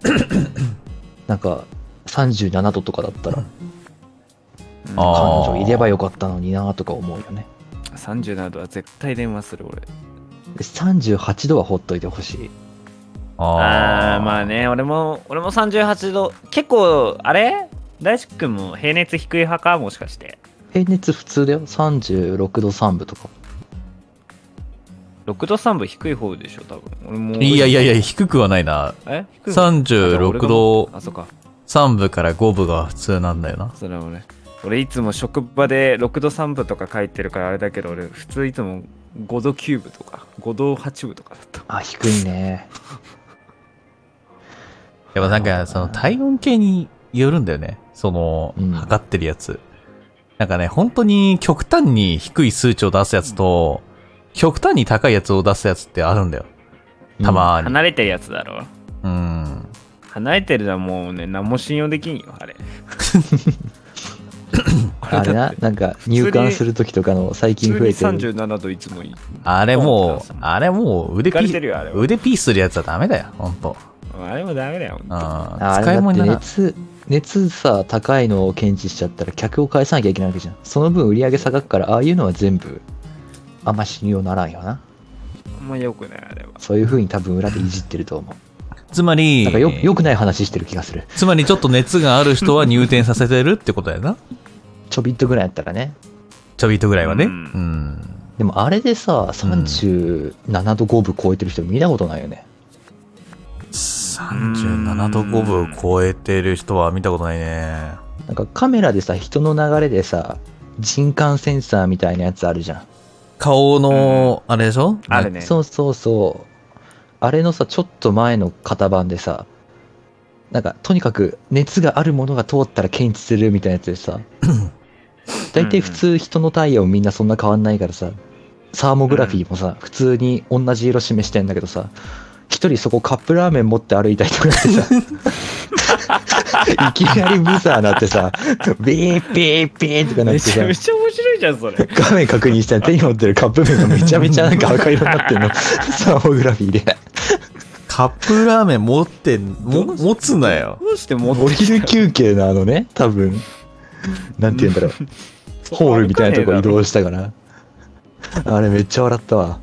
なんか、37度とかだったら、う彼女いればよかったのになとか思うよね。37度は絶対電話する俺で38度はほっといてほしい。ああまあね俺も俺も38度結構あれ？大志くんも平熱低い派か？もしかして平熱普通だよ。36度3分とか。6度3分低い方でしょ多分俺もいやいやいや、低くはないな。え？低い36度あそっか3分から5分が普通なんだよな。それは俺俺いつも職場で6度3分とか書いてるからあれだけど俺普通いつも5度9分とか5度8分とかだったあ、低いね。やっぱなんか、その体温計によるんだよね。そのうん、測ってるやつ。なんかね、本当に極端に低い数値を出すやつと、極端に高いやつを出すやつってあるんだよ。たまーに。離れてるやつだろうん。離れてるのはもうね何も信用できんよあれ あれな、なんか入管するときとかの最近増えて普通にる。37度いつもいいあれもうあれもう腕ピてるよあれは腕ピースするやつはダメだよ、ほんと。あれもダメだようん。あれだって使い物にならん。熱、熱さ、高いのを検知しちゃったら客を返さなきゃいけないわけじゃん。その分売り上げ下がるから、ああいうのは全部、あんま信用ならんよな。あんまよくないあれはそういう風に多分裏でいじってると思う。つまりなんかよ、よくない話してる気がする。つまりちょっと熱がある人は入店させてるってことやな。ちょびっとぐらいやったらね。ちょびっとぐらいはね。ううんん。でもあれでさ、37度5分超えてる人見たことないよね。37度5分超えてる人は見たことないね。なんかカメラでさ、人の流れでさ、人感センサーみたいなやつあるじゃん。顔の、あれでしょ？あるねそうそうそう。あれのさ、ちょっと前の型番でさ、なんか、とにかく熱があるものが通ったら検知するみたいなやつでさ、大体普通人の体温みんなそんな変わんないからさ、サーモグラフィーもさ、普通に同じ色示してんだけどさ、一人そこカップラーメン持って歩いたりとかしてさ、いきなりブザーなってさ、ビービービーとかなってさめちゃ、めちゃ面白いじゃんそれ。画面確認したら手に持ってるカップ麺がめちゃめちゃなんか赤色になってんの。サーモグラフィーで。カップラーメン持ってん、も、持つなよ。どうしてもお昼休憩のあのね、多分、なんて言うんだろう。ホールみたいなとこ移動したから。あれめっちゃ笑ったわ。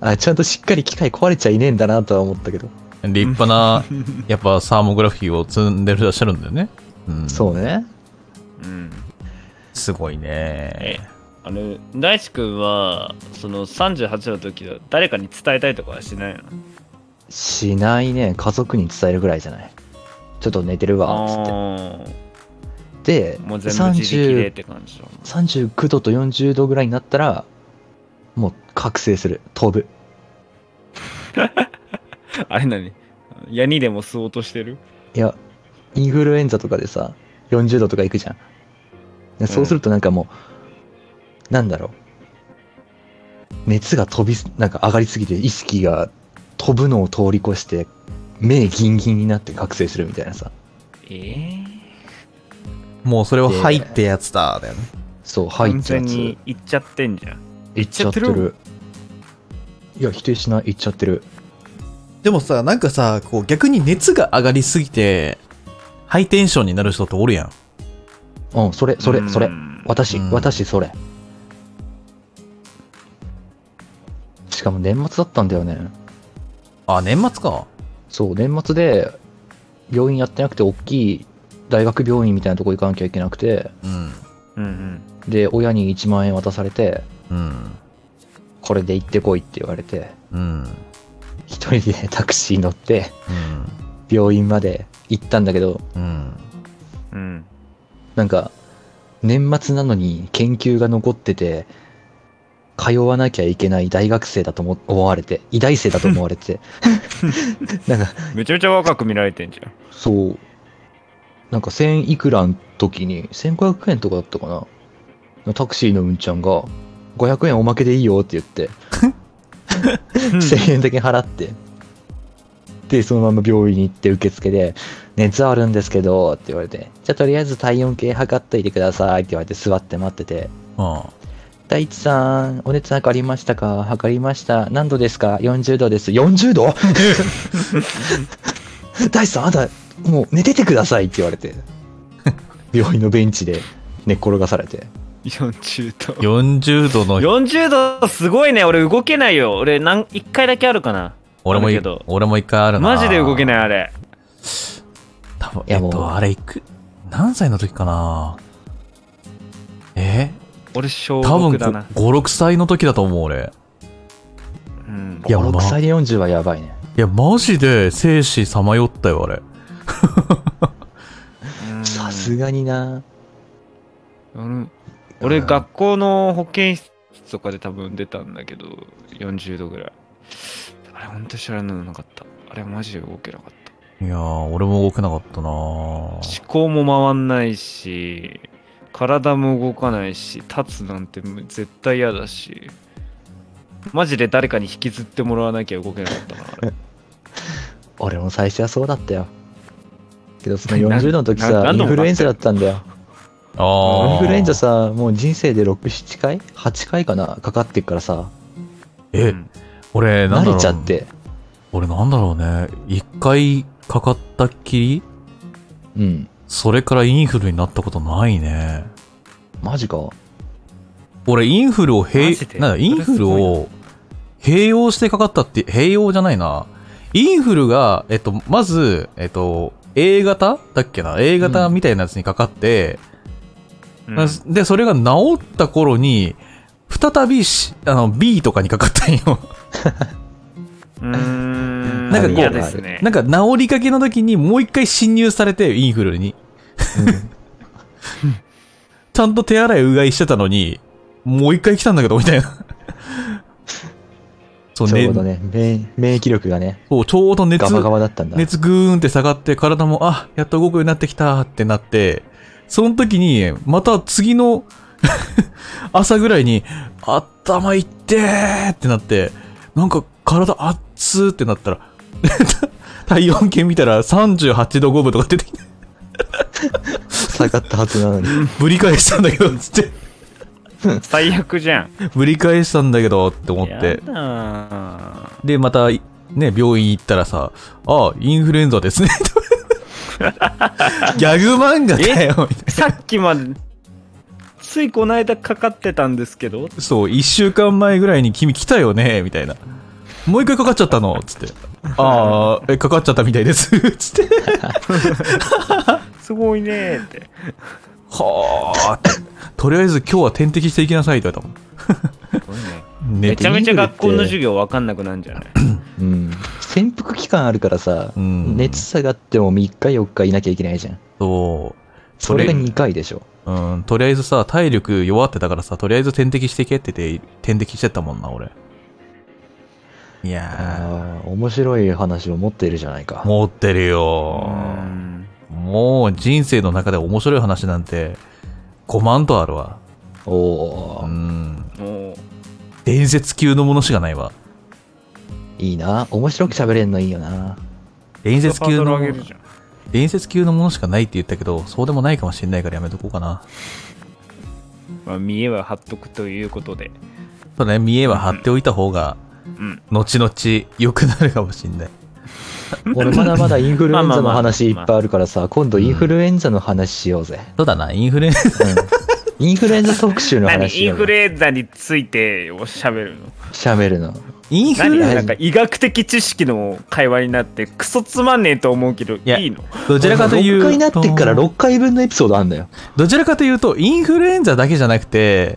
あ、ちゃんとしっかり機械壊れちゃいねえんだなとは思ったけど。立派な、やっぱサーモグラフィーを積んでらっしゃるんだよね。うん。そうね。うんすごいねえ。あの大地君はその38の時は誰かに伝えたいとかはしないの？しないね。家族に伝えるぐらいじゃない？ちょっと寝てるわ、つって。あで、ーもう全部自力でっ30て感じだもん39度と40度ぐらいになったら、もう覚醒する。飛ぶ。あれ何？ヤニでも吸おうとしてる？いや、インフルエンザとかでさ、40度とかいくじゃん。でそうするとなんかもう、なんだろう。熱が飛びす、なんか上がりすぎて意識が飛ぶのを通り越して、目ギンギンになって覚醒するみたいなさ。ええもうそれは入ってやつだ、だよね。そう、入完っちゃうやつ。全にいっちゃってんじゃんいっちゃってる。いや、否定しない。いっちゃってる。でもさ、なんかさ、こう逆に熱が上がりすぎて、ハイテンションになる人っておるやん。うん、それ、それ、それう。ん私、うん私、それ。しかも年末だったんだよね。あ、年末か。そう、年末で、病院やってなくて、大きい大学病院みたいなとこ行かなきゃいけなくて、うん。うんうんで、親に1万円渡されて、うん。これで行ってこいって言われて、うん。一人でタクシー乗って、うん。病院まで行ったんだけど、うん。うんなんか、年末なのに研究が残ってて、通わなきゃいけない大学生だと思思われて、医大生だと思われて、なんか、めちゃめちゃ若く見られてんじゃんそう、なんか1000いくらの時に、1500円とかだったかな。タクシーのうんちゃんが、500円おまけでいいよって言って、1000円だけ払って、で、そのまま病院に行って受付で、熱あるんですけど、って言われて、じゃあとりあえず体温計測っといてくださいって言われて座って待ってて、うん。大地さん、お熱測りましたか？測りました。何度ですか ?40 度です。40度？大地さん、あんた、もう寝ててくださいって言われて、病院のベンチで寝っ転がされて。40度40度の、40度すごいね俺動けないよ俺なん1回だけあるかな俺もいあるけど俺も一回あるな。マジで動けい。ないあれ多分、いやもうえっと、あれいく、何歳の時かな？え？俺小多分6だな5、6歳の時だと思う、俺。うんいや5、ま6歳で40はやばいね。いや、マジで生死さまよったよ、あれ。うんさすがにな。俺俺学校の保健室とかで多分出たんだけど40度ぐらいあれ本当知らないのなかったあれマジで動けなかったいやー、俺も動けなかったな思考も回んないし体も動かないし立つなんて絶対嫌だしマジで誰かに引きずってもらわなきゃ動けなかったなあれ 俺も最初はそうだったよ。けどその 40度の時なさ、インフルエンザだったんだよ。あーインフルエンザさ、もう人生で6、7回 ?8 回かなかかってっからさ、え、うん俺、なんだろう。慣れちゃって。俺なんだろうね。一回かかったっきり？うん。それからインフルになったことないね。マジか。俺、インフルをマ併なんだ、インフルを併用してかかったって、併用じゃないな。インフルが、えっと、まず、えっと、A 型？だっけな ?A 型みたいなやつにかかって、うんで、それが治った頃に、再びし、あの、B とかにかかったんよ。うーんなんかこうねなんか治りかけの時にもう一回侵入されて、インフルに。ちゃんと手洗いうがいしてたのに、もう一回来たんだけど、みたいな。そうちょうどね、免免疫力がね、そう、ちょうど熱ガ、バガバだったんだ。熱ぐーんって下がって、体も、あ、やっと動くようになってきたってなって、その時に、また次の 朝ぐらいに、頭いってーってなって、なんか体熱ーってなったら、体温計見たら38度5分とか出てきて、下がったはずなのに。ぶり返したんだけど、つって、最悪じゃんぶり返したんだけどって思ってで、また、ね、病院行ったらさ、あ、インフルエンザですね。ギャグ漫画だよ、みたいな。さっきまでついこの間かかってたんですけど？そう、一週間前ぐらいに君来たよねみたいな。もう一回かかっちゃったの？つって。ああ、え、かかっちゃったみたいです。つって。すごいねーってはあ。とりあえず今日は点滴していきなさいって言われたもん。めちゃめちゃ学校の授授業わかんなくなるんじゃない？うん。潜伏期間あるからさ、うん熱下がっても3日4日いなきゃいけないじゃん。そう。それが2回でしょ。うん、とりあえずさ、体力弱ってたからさ、とりあえず点滴してけって言って、点滴してったもんな、俺。いや面白い話を持っているじゃないかー、。持ってるうよ。んもう人生の中で面白い話なんて5万とあるわ。おおう、ん。もう伝説級のものしかないわ。いいな。面白く喋れんのいいよな。伝説級の伝説級のものしかないって言ったけど、そうでもないかもしれないからやめとこうかな。まあ、見栄は張っとくということでそうね、見栄は張っておいた方が、うん後々良くなるかもしれない。俺まだまだインフルエンザの話いっぱいあるからさ、今度インフルエンザの話しようぜ。そうだな、インフルエンザ。うん。インフルエンザ特集の何話しようぜ。インフルエンザについてをしゃべるの喋るの。インフルエン何なんか医学的知識の会話になってクソつまんねえと思うけどいやいの？ザ、どちらかという6と。回なってっから6回分のエピソードあんだよ。どちらかというと、インフルエンザだけじゃなくて、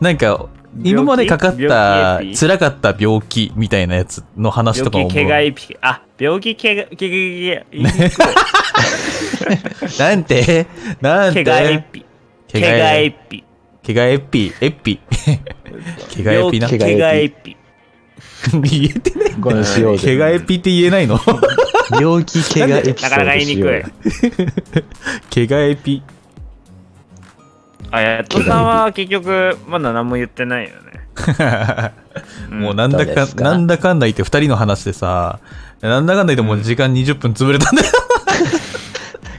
なんか、今までかかった辛かった病気みたいなやつの話とかも病気怪我エピ？あ病気怪我怪我なんて？なんて？怪我エピ。怪我エピ。怪我エピ？エピ？怪我エピな？怪我エピ。言えてねこのしようぜ。怪我エピって言えないの？病気怪我エピソなかなか言いにくい。怪我エピあやっとさんは結局まだ何も言ってないよね。ん もうなんだかどうですかなんだかんだ言って2人の話でさなんだかんだ言ってもう時間20分潰れたんだよ。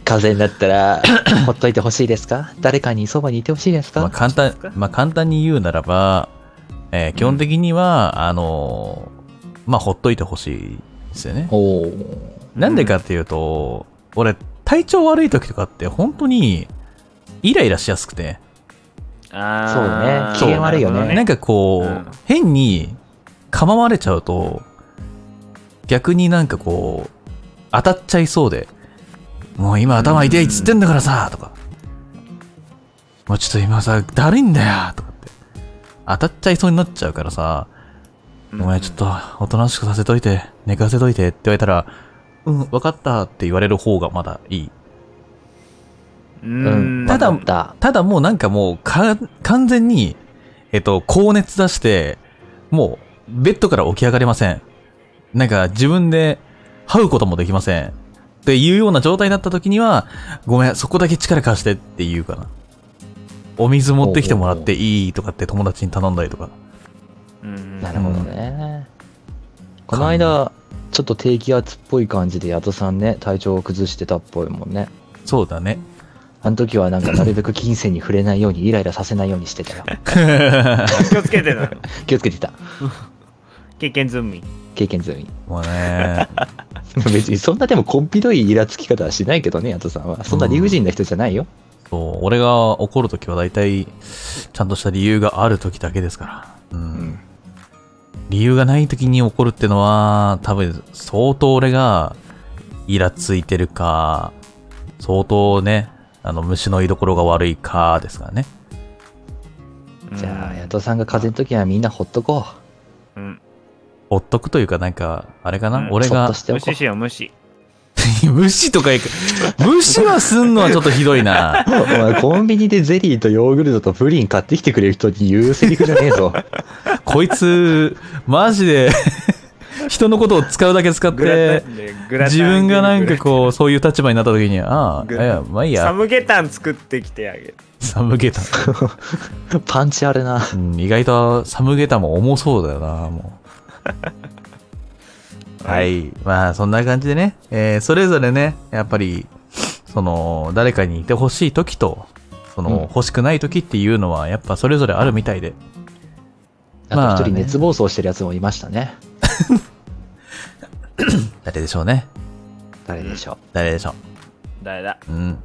風邪になったら、ほっといてほしいですか？誰かにそばにいてほしいですまあ、か簡単、まあ、簡単に言うならば、えー基本的には、あのーまあ、ほっといてほしいですよね。おお。なんでかっていうと、俺、体調悪い時とかって本当に、イライラしやすくて、そうね。機嫌悪いよね。なるほどなんかこう、うん変に構われちゃうと、逆になんかこう、当たっちゃいそうで、もう今頭痛いっつってんだからさ、とか、もうちょっと今さ、だるいんだよ、とかって、当たっちゃいそうになっちゃうからさ、うんお前ちょっとおとなしくさせといて、寝かせといてって言われたら、うん、わかったって言われる方がまだいい。ううんん。ただたただもうなんかもうか、完全に、えっと、高熱出して、もう、ベッドから起き上がれません。なんか、自分で、這うこともできません。っていうような状態になった時には、ごめん、そこだけ力貸してって言うかな。お水持ってきてもらっていいとかって友達に頼んだりとか。うんなるほどね。この間、ちょっと低気圧っぽい感じで、ヤトさんね、体調を崩してたっぽいもんね。そうだね。あの時はなんかなるべく金銭に触れないように、イライラさせないようにしてたよ。気をつけてな気をつけてた。経験済み経験済み。もうね、別にそんなでもこっぴどいイラつき方はしないけどね、ヤトさんは。そんな理不尽な人じゃないよ。そう、俺が怒るときは大体、ちゃんとした理由があるときだけですから。うん。うん。理由がないときに怒るってのは、多分、相当俺が、イラついてるか、相当ね、あの、虫の居所が悪いか、ですからね。じゃあ、ヤトさんが風邪の時はみんなほっとこうんほっとくというか、なんか、あれかな、うん俺がそっと、しよう無視 無視とかいく、無視はすんのはちょっとひどいな。う。お前、コンビニでゼリーとヨーグルトとプリン買ってきてくれる人に言うセリフじゃねえぞ。こいつ、マジで、人のことを使うだけ使って自分がなんかうこう、そういう立場になった時に、ああ、いグや、まあいいや、サムゲタン作ってきてあげるサムゲタン。パンチあるな。うん、意外とサムゲタンも重そうだよな、もう。はい。まあ、そんな感じでね、えーそれぞれね、やっぱり、その、誰かにいてほしい時と、その、うん欲しくない時っていうのは、やっぱそれぞれあるみたいで。あまあねと一人熱暴走してるやつもいましたね。誰でしょうね？誰でしょう？誰でしょ誰だ？う。うん。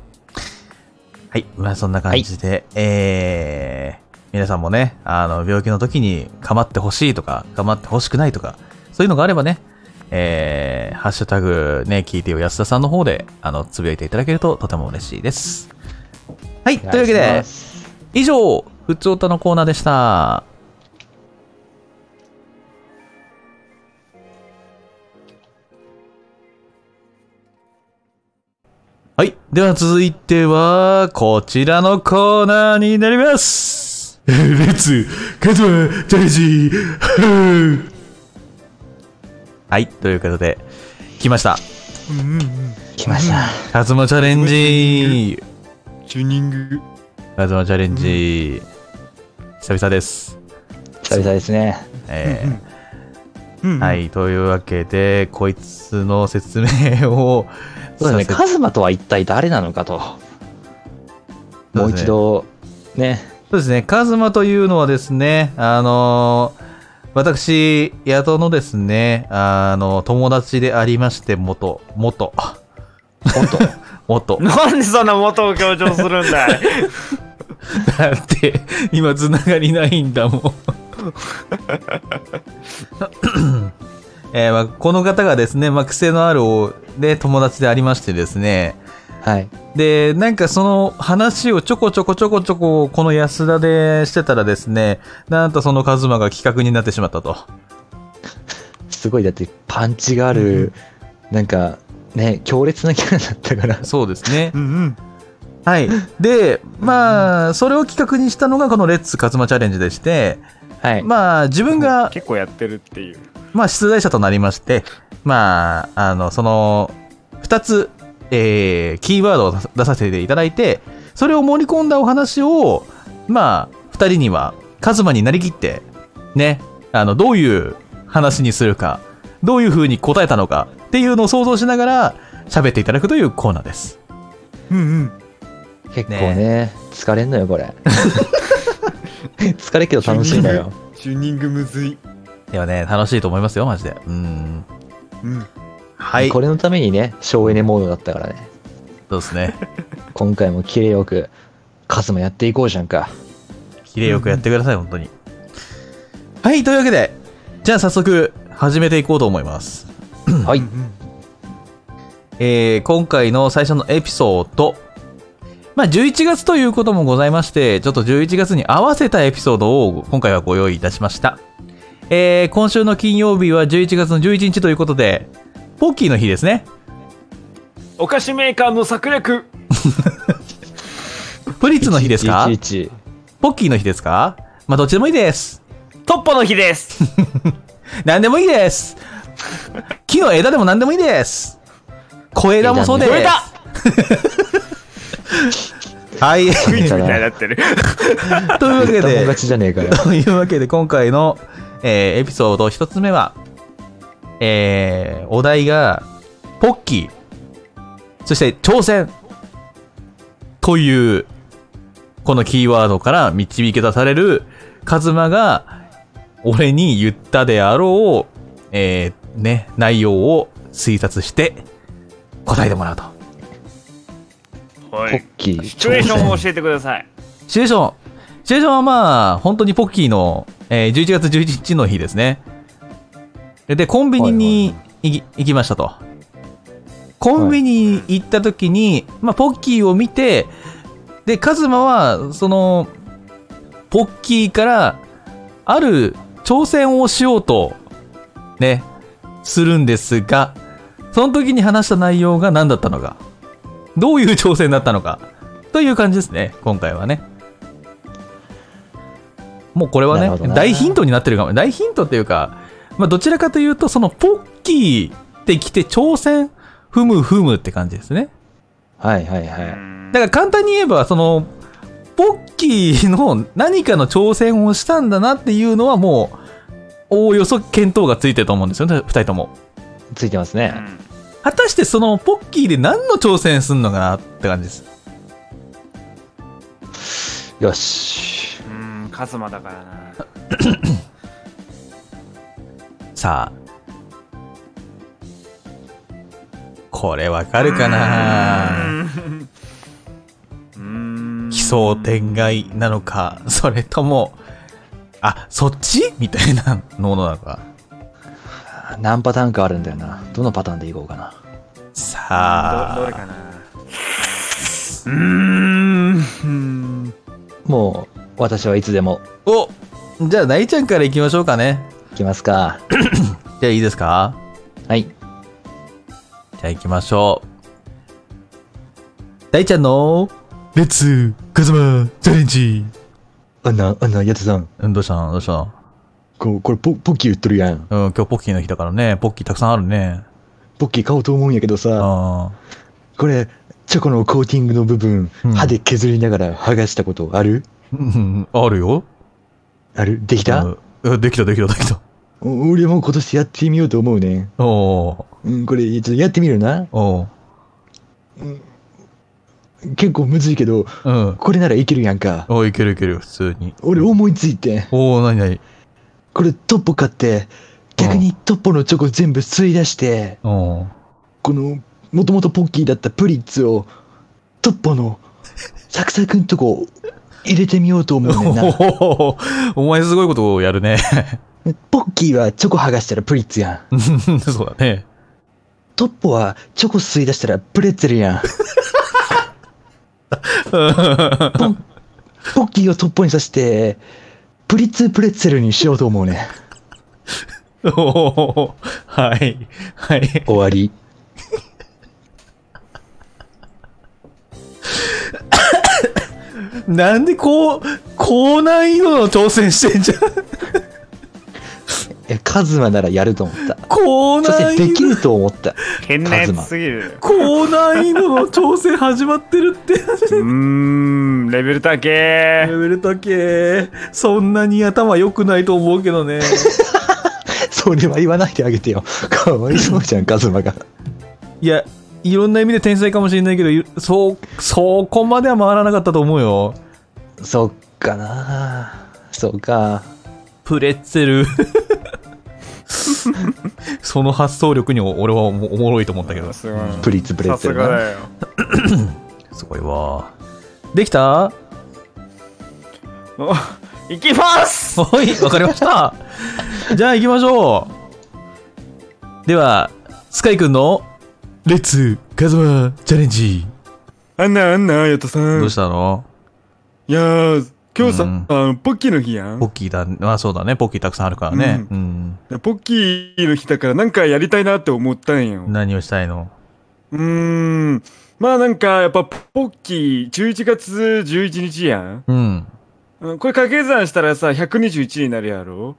はい。まあそんな感じで、えー、皆さんもね、あの、病気の時に構ってほしいとか、構ってほしくないとか、そういうのがあればね、えー、ハッシュタグね、聞いてよ安田さんの方で、あの、つぶやいていただけるととても嬉しいです。はい。というわけで以上、ふつおたのコーナーでした。はい。では続いては、こちらのコーナーになります。レッツ、カズマチャレンジはい。ということで、来ました。来ました。カズマチャレンジチューニング。カズマチャレンジ、久々です。久々ですね。えーはい、というわけで、こいつの説明をそうですね。カズマとは一体誰なのかと。もう一度、ね。そうですね、カズマというのはですね、あのー私、宿のですね、あの、友達でありまして、元、元、元。元。なんでそんな元を強調するんだい？だって、今、つながりないんだもん。えーまあ、この方がですね、まあ、癖のあるおで友達でありましてですね、はい。で、なんかその話をちょこちょこちょこちょここの安田でしてたらですね、なんとそのカズマが企画になってしまったと。すごい、だってパンチがある、なんか、ね、強烈なキャラだったから。そうですね。うんうん。はい。で、まあ、それを企画にしたのがこのレッツカズマチャレンジでして、はい。まあ、自分が、結構やってるっていうまあ、出題者となりまして、まあ、あの、その、二つ、えー、キーワードを出させていただいて、それを盛り込んだお話を、まあ、二人には、カズマになりきって、ね、あの、どういう話にするか、どういう風に答えたのかっていうのを想像しながら喋っていただくというコーナーです。うんうん。結構ね、疲れんのよ、これ。疲れるけど楽しいのよ。チューニングむずい。ではね、楽しいと思いますよ、マジで。うん。うん。はい。これのためにね、省エネモードだったからね。そうですね。今回もキレよく、カズマやっていこうじゃんか。綺麗よくやってください、本当に。はい、というわけで、じゃあ早速、始めていこうと思います。はい。えー、今回の最初のエピソード。まあ、11月ということもございまして、ちょっと11月に合わせたエピソードを今回はご用意いたしました。えー、今週の金曜日は11月の11日ということで、ポッキーの日ですね。お菓子メーカーの策略 プリッツの日ですか？1111ポッキーの日ですか？まあ、どっちでもいいです。トッポの日です 何でもいいです。木の枝でも何でもいいです。小枝もそうです。はい。クイズみたいになってるというわけで友、達じゃねえかよ。というわけで今回の、えーエピソード一つ目は、えーお題が、ポッキー、そして挑戦という、このキーワードから導き出される、カズマが、俺に言ったであろう、えーね、内容を推察して、答えてもらうと。はいポッキー。シチュエーションを教えてくださいシチュエーション。シチュエーションはまあ、本当にポッキーの、えー11月11日の日ですね。で、コンビニに行き行きましたと。コンビニに行った時に、まあ、ポッキーを見て、で、カズマは、その、ポッキーから、ある挑戦をしようと、ね、するんですが、その時に話した内容が何だったのか、どういう挑戦だったのか、という感じですね、今回はね。もうこれはね大ヒントになってるかも。大ヒントっていうか、まあ、どちらかというと、そのポッキーって来て挑戦、ふむふむって感じですね。はいはいはい。だから簡単に言えば、その、ポッキーの何かの挑戦をしたんだなっていうのはもう、おおよそ見当がついてると思うんですよね、二人とも。ついてますね。果たしてそのポッキーで何の挑戦すんのかなって感じです。よし。カズマだからな さあ。これわかるかな？うーん想天外なのか、それとも、あ、そっち？みたいなものなのか？何パターンかあるんだよな。どのパターンでいこうかな。さあ、どどれかなうーんうんもう、私はいつでもおじゃあ、大ちゃんから行きましょうかね。行きますか。じゃあいいですか？はい。じゃあ行きましょう。大ちゃんの、レッツ、カズマ、チャレンジ。あんな、あんな、やつさん。うん、どうしたの？どうしたの？ここれポ、ポッキー売っとるやん。うん、今日ポッキーの日だからね、ポッキーたくさんあるね。ポッキー買おうと思うんやけどさ、あこれ、チョコのコーティングの部分、うん歯で削りながら剥がしたことある？あ、うん、あるよ。ある？できた、うんうんできた、できた、できた。お俺も今年やってみようと思うね。おーうん、これ、ちょっとやってみるな。お結構むずいけど、ーうん。これならいけるやんか。おいけるいけるよ、普通に。俺思いついて、おー、なになにこれトッポ買って、逆にトッポのチョコ全部吸い出して、おーこの、もともとポッキーだったプリッツを、トッポのサクサクんとこ入れてみようと思うねんな。お ーお前すごいことをやるね。ポッキーはチョコ剥がしたらプリッツやん。そうだね。トッポはチョコ吸い出したらプレッツェルやん。ポポッキーをトッポにさして、プリッツプレッツェルにしようと思うね。おーはい。はい。終わり。なんでこう、高難易度の挑戦してんじゃん。え、カズマならやると思った。高そして難易度、できると思った。変なやつすぎる高難易度の挑戦始まってるって。うーんレベル高レえベル高え。そんなに頭良くないと思うけどね。それは言わないであげてよ。かわいそうじゃん、カズマが。いや、いろんな意味で天才かもしれないけど、いそう、そこまでは回らなかったと思うよ。そっかなそうか。プレッツェル。その発想力に俺はおもおもろいと思ったけど。すごいプリッツプレッさツェルな。すがだよすごいわ。できた？お行きますはい、わかりました。じゃあ行きましょう。では、スカイくんの、レッツ、カズマ、チャレンジ。あんなあんな、やとさん。どうしたの？いやー、今日さ、うんあのポッキーの日やん。ポッキーだ。まあそうだね。ポッキーたくさんあるからね。うん。ポッキーの日だからなんかやりたいなって思ったんよ。何をしたいの？うーん。まあなんか、やっぱポッキー11月11日やん。うん。うんこれ掛け算したらさ、121になるやろ？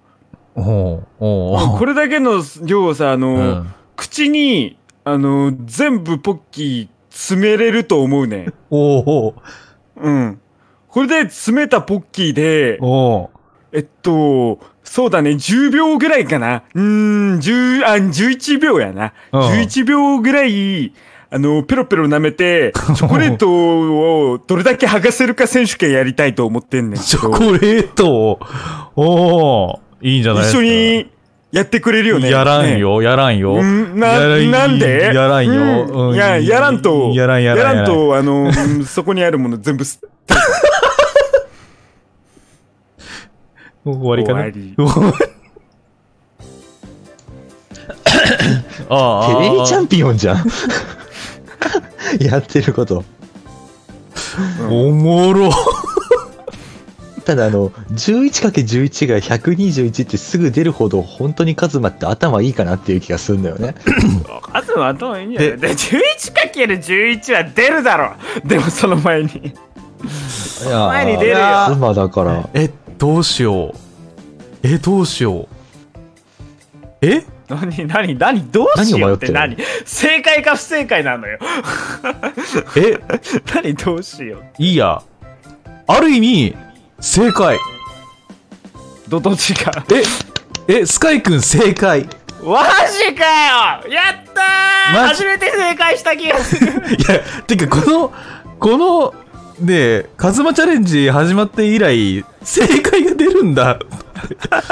おうおうこれだけの量をさ、あの、うん。口に、あの、全部ポッキー詰めれると思うねん。おうおううん。これで詰めたポッキーで、おうえっと、そうだね、10秒ぐらいかな。うーん、10、あ、11秒やな。うん11秒ぐらい、あの、ペロペロ舐めて、チョコレートをどれだけ剥がせるか選手権やりたいと思ってんねん。チョコレートおおいいんじゃないですか一緒にやってくれるよね。やらんね。よ、やらんよ。うんななんで？やらんよ。うんうんいや、やらんと、やらんやらんやらんと、あの、うんそこにあるもの全部すもう 終わりかな？終 ああテレビチャンピオンじゃん。やってること。おもろ。ただあの、11×11 が121ってすぐ出るほど本当にカズマって頭いいかなっていう気がするんだよね。あとは頭いいんじゃない？で 11×11 は出るだろ？でもその前にいや前に出るよカズマだから。え、どうしよう。え、どうしよう。え？何何何どうしようって何？正解か不正解なのよえ、何どうしよういいや。ある意味、正解。どどっちか。え、え、スカイくん正解。いマジかよ。やったー。初めて正解した気がする。や、てか、この、この、ねえ、カズマチャレンジ始まって以来、正解が出るんだ。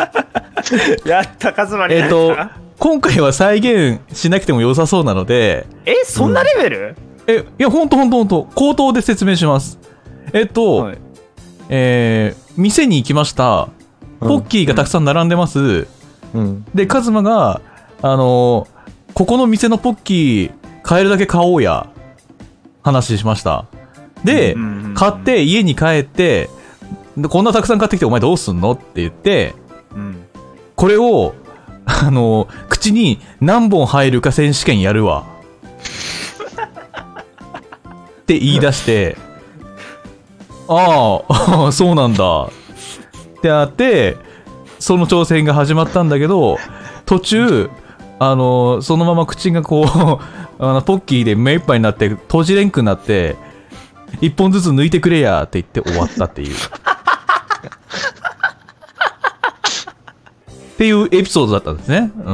やったカズマにえっ、となった、今回は再現しなくても良さそうなので、えそんなレベル、え、いや、ほんとほんとほんと、口頭で説明します。えっと、はいえー店に行きました。ポッキーがたくさん並んでます。うん。で、カズマが、あのーここの店のポッキー、買えるだけ買おうや。話しました。で、買って家に帰って、でこんなたくさん買ってきてお前どうすんのって言って、うんこれを、あのー口に何本入るか選手権やるわ。って言い出して、ああ、そうなんだ。ってあって、その挑戦が始まったんだけど、途中、あのそのまま口がこう、あの、ポッキーで目いっぱいになって、閉じれんくなって、一本ずつ抜いてくれやって言って終わったっていう。っていうエピソードだったんですね。う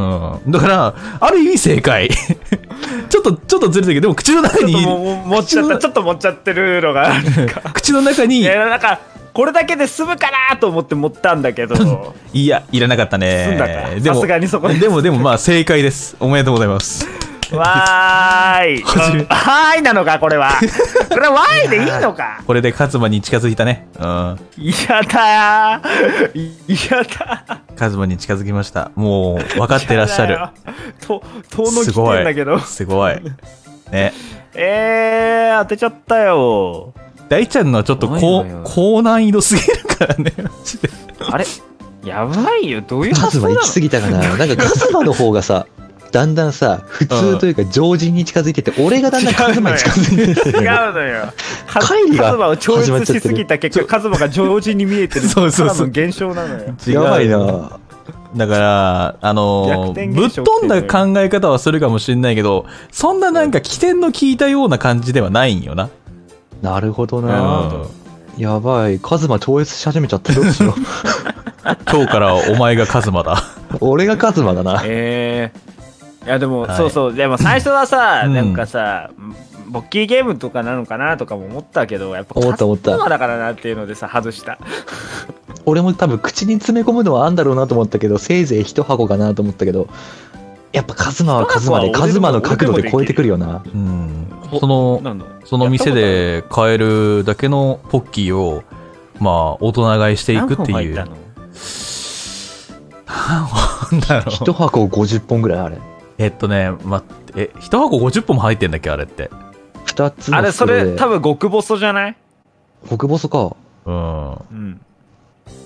ん。だから、ある意味正解。ちょっと、ちょっとずれたけど、でも口の中ちょっちゃった。ちょっと持っちゃってるのがあるか。口の中に。い、やなんかこれだけで済むかなと思って持ったんだけど。いや、いらなかったね。さすがにそこででも、でもまあ正解です。おめでとうございます。わーい はーいなのかこれは これはわーいでいいのかこれでカズマに近づいたね。うん。嫌だー嫌だカズマに近づきました。もう、分かってらっしゃる。と遠のきすごいてんだけど。すごい。ね。えー、当てちゃったよ大ちゃんのはちょっと高高難易度すぎるからね。マジであれ？やばいよどういうカズマ発想なの？行き過ぎたかな。なんかカズマの方がさ、だんだんさ、普通というか常人に近づいてて、俺がだんだんカズマに近づいて違うる。のよ。カズマを超越しすぎた結果、カズマが常人に見えてる。そうそうそう現象なのよ。違うやばいな。だから、あの逆ーぶっ飛んだ考え方はするかもしれないけど、そんななんか起点の効いたような感じではないんよな。なるほどうんな。やばい。カズマ超越し始めちゃった。どうしよ 今日からお前がカズマだ。う。俺がカズマだな。ええいやでも、はいそうそうでも最初はさ、うんなんかさボッキーゲームとかなのかなとかも思ったけどやっぱ思った思っただからなっていうのでさ外した 俺も多分口に詰め込むのはあんだろうなと思ったけど、せいぜい一箱かなと思ったけど、やっぱカズマはカズマで、カズマの角度で超えてくるよな。うん。おその、その店で買えるだけのポッキーを、まあ、大人買いしていくっていう。何本入ったの？だろう。一箱50本ぐらいあれ。えっとね、ま、え、一箱50本も入ってんだっけあれって。二つのあれそれ多分極細じゃない？極細か。うん。うん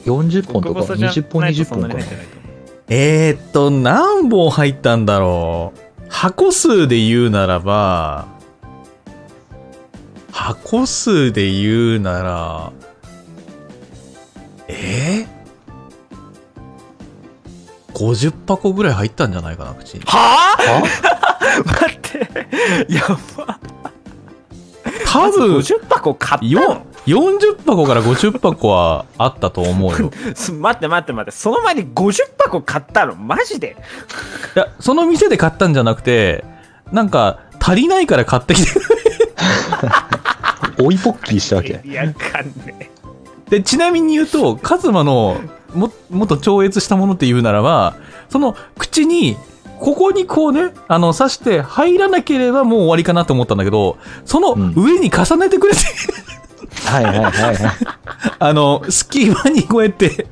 40本とか、極細じゃ20本、20ないとそんな本かえー、っと、何本入ったんだろう。箱数で言うならば、箱数で言うなら、えー、?50 箱ぐらい入ったんじゃないかな、口に。はあ？は 待ってやば多分、50箱買ったよの40箱から50箱はあったと思うよ。す待って待って待ってその前に50箱買ったの？マジで？いや、その店で買ったんじゃなくて、なんか、足りないから買ってきて 追いポッキーしたわけ。いやかんねで、ちなみに言うと、カズマのももっと超越したものって言うならば、その口に、ここにこうね、あの、刺して入らなければもう終わりかなと思ったんだけど、そのうん上に重ねてくれて、はいはいはいはい。あの、隙間にこうやって、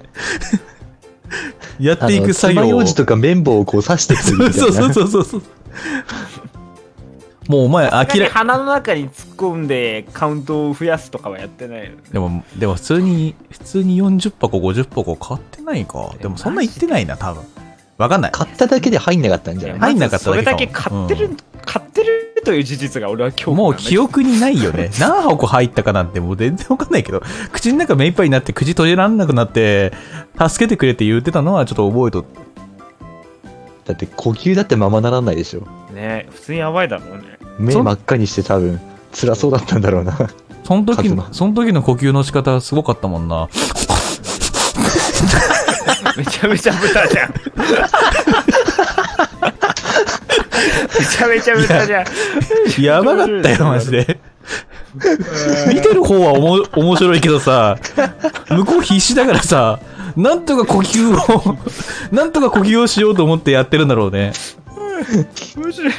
やっていく作業を。爪楊枝とか綿棒をこう刺してくるみたいな。そうそうそうそうそう。もうお前、明ら明ら鼻の中に突っ込んでカウントを増やすとかはやってないよねでも、でも普通に、普通に40箱、50箱買ってないか。でもそんな言ってないな、多分。わかんない。買っただけで入んなかったんじゃない？入んなかっただけそれだけ買ってる、うん買ってるという事実が俺は今日もう記憶にないよね。何箱入ったかなんてもう全然わかんないけど、口の中目いっぱいになって口閉じられなくなって、助けてくれって言ってたのはちょっと覚えとって。だって呼吸だってままならないでしょ。ね普通にやばいだろうね目真っ赤にして多分、辛そうだったんだろうな。その時カズマ、その時の呼吸の仕方すごかったもんな。めちゃめちゃ豚じゃん めちゃめちゃ豚じゃんやばかったよ、マジで。見てる方はおも面白いけどさ、向こう必死だからさ、なんとか呼吸を、なんとか呼吸をしようと思ってやってるんだろうね。面白い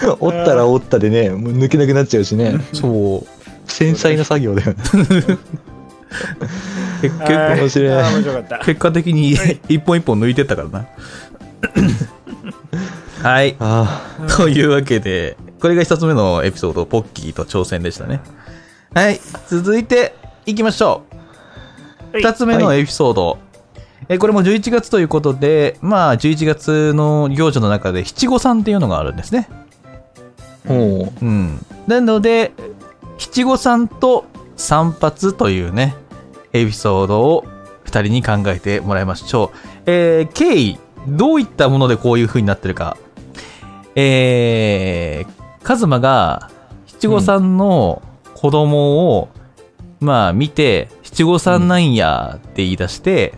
折ったら折ったでね、もう抜けなくなっちゃうしね。そう。繊細な作業だよね。結 はい構面白いあー面白かった結果的に一本一本抜いてったからな。はい。あというわけで、これが一つ目のエピソード、ポッキーと挑戦でしたね。はい。続いて、いきましょう。はい二つ目のエピソード。えこれも11月ということで、まあ、11月の行事の中で七五三っていうのがあるんですね。うん。なので、七五三と散髪というね、エピソードを二人に考えてもらいましょう。えー、経緯、どういったものでこういう風になってるか。えー、カズマが七五三の子供を、まあ見て、七五三なんやって言い出して、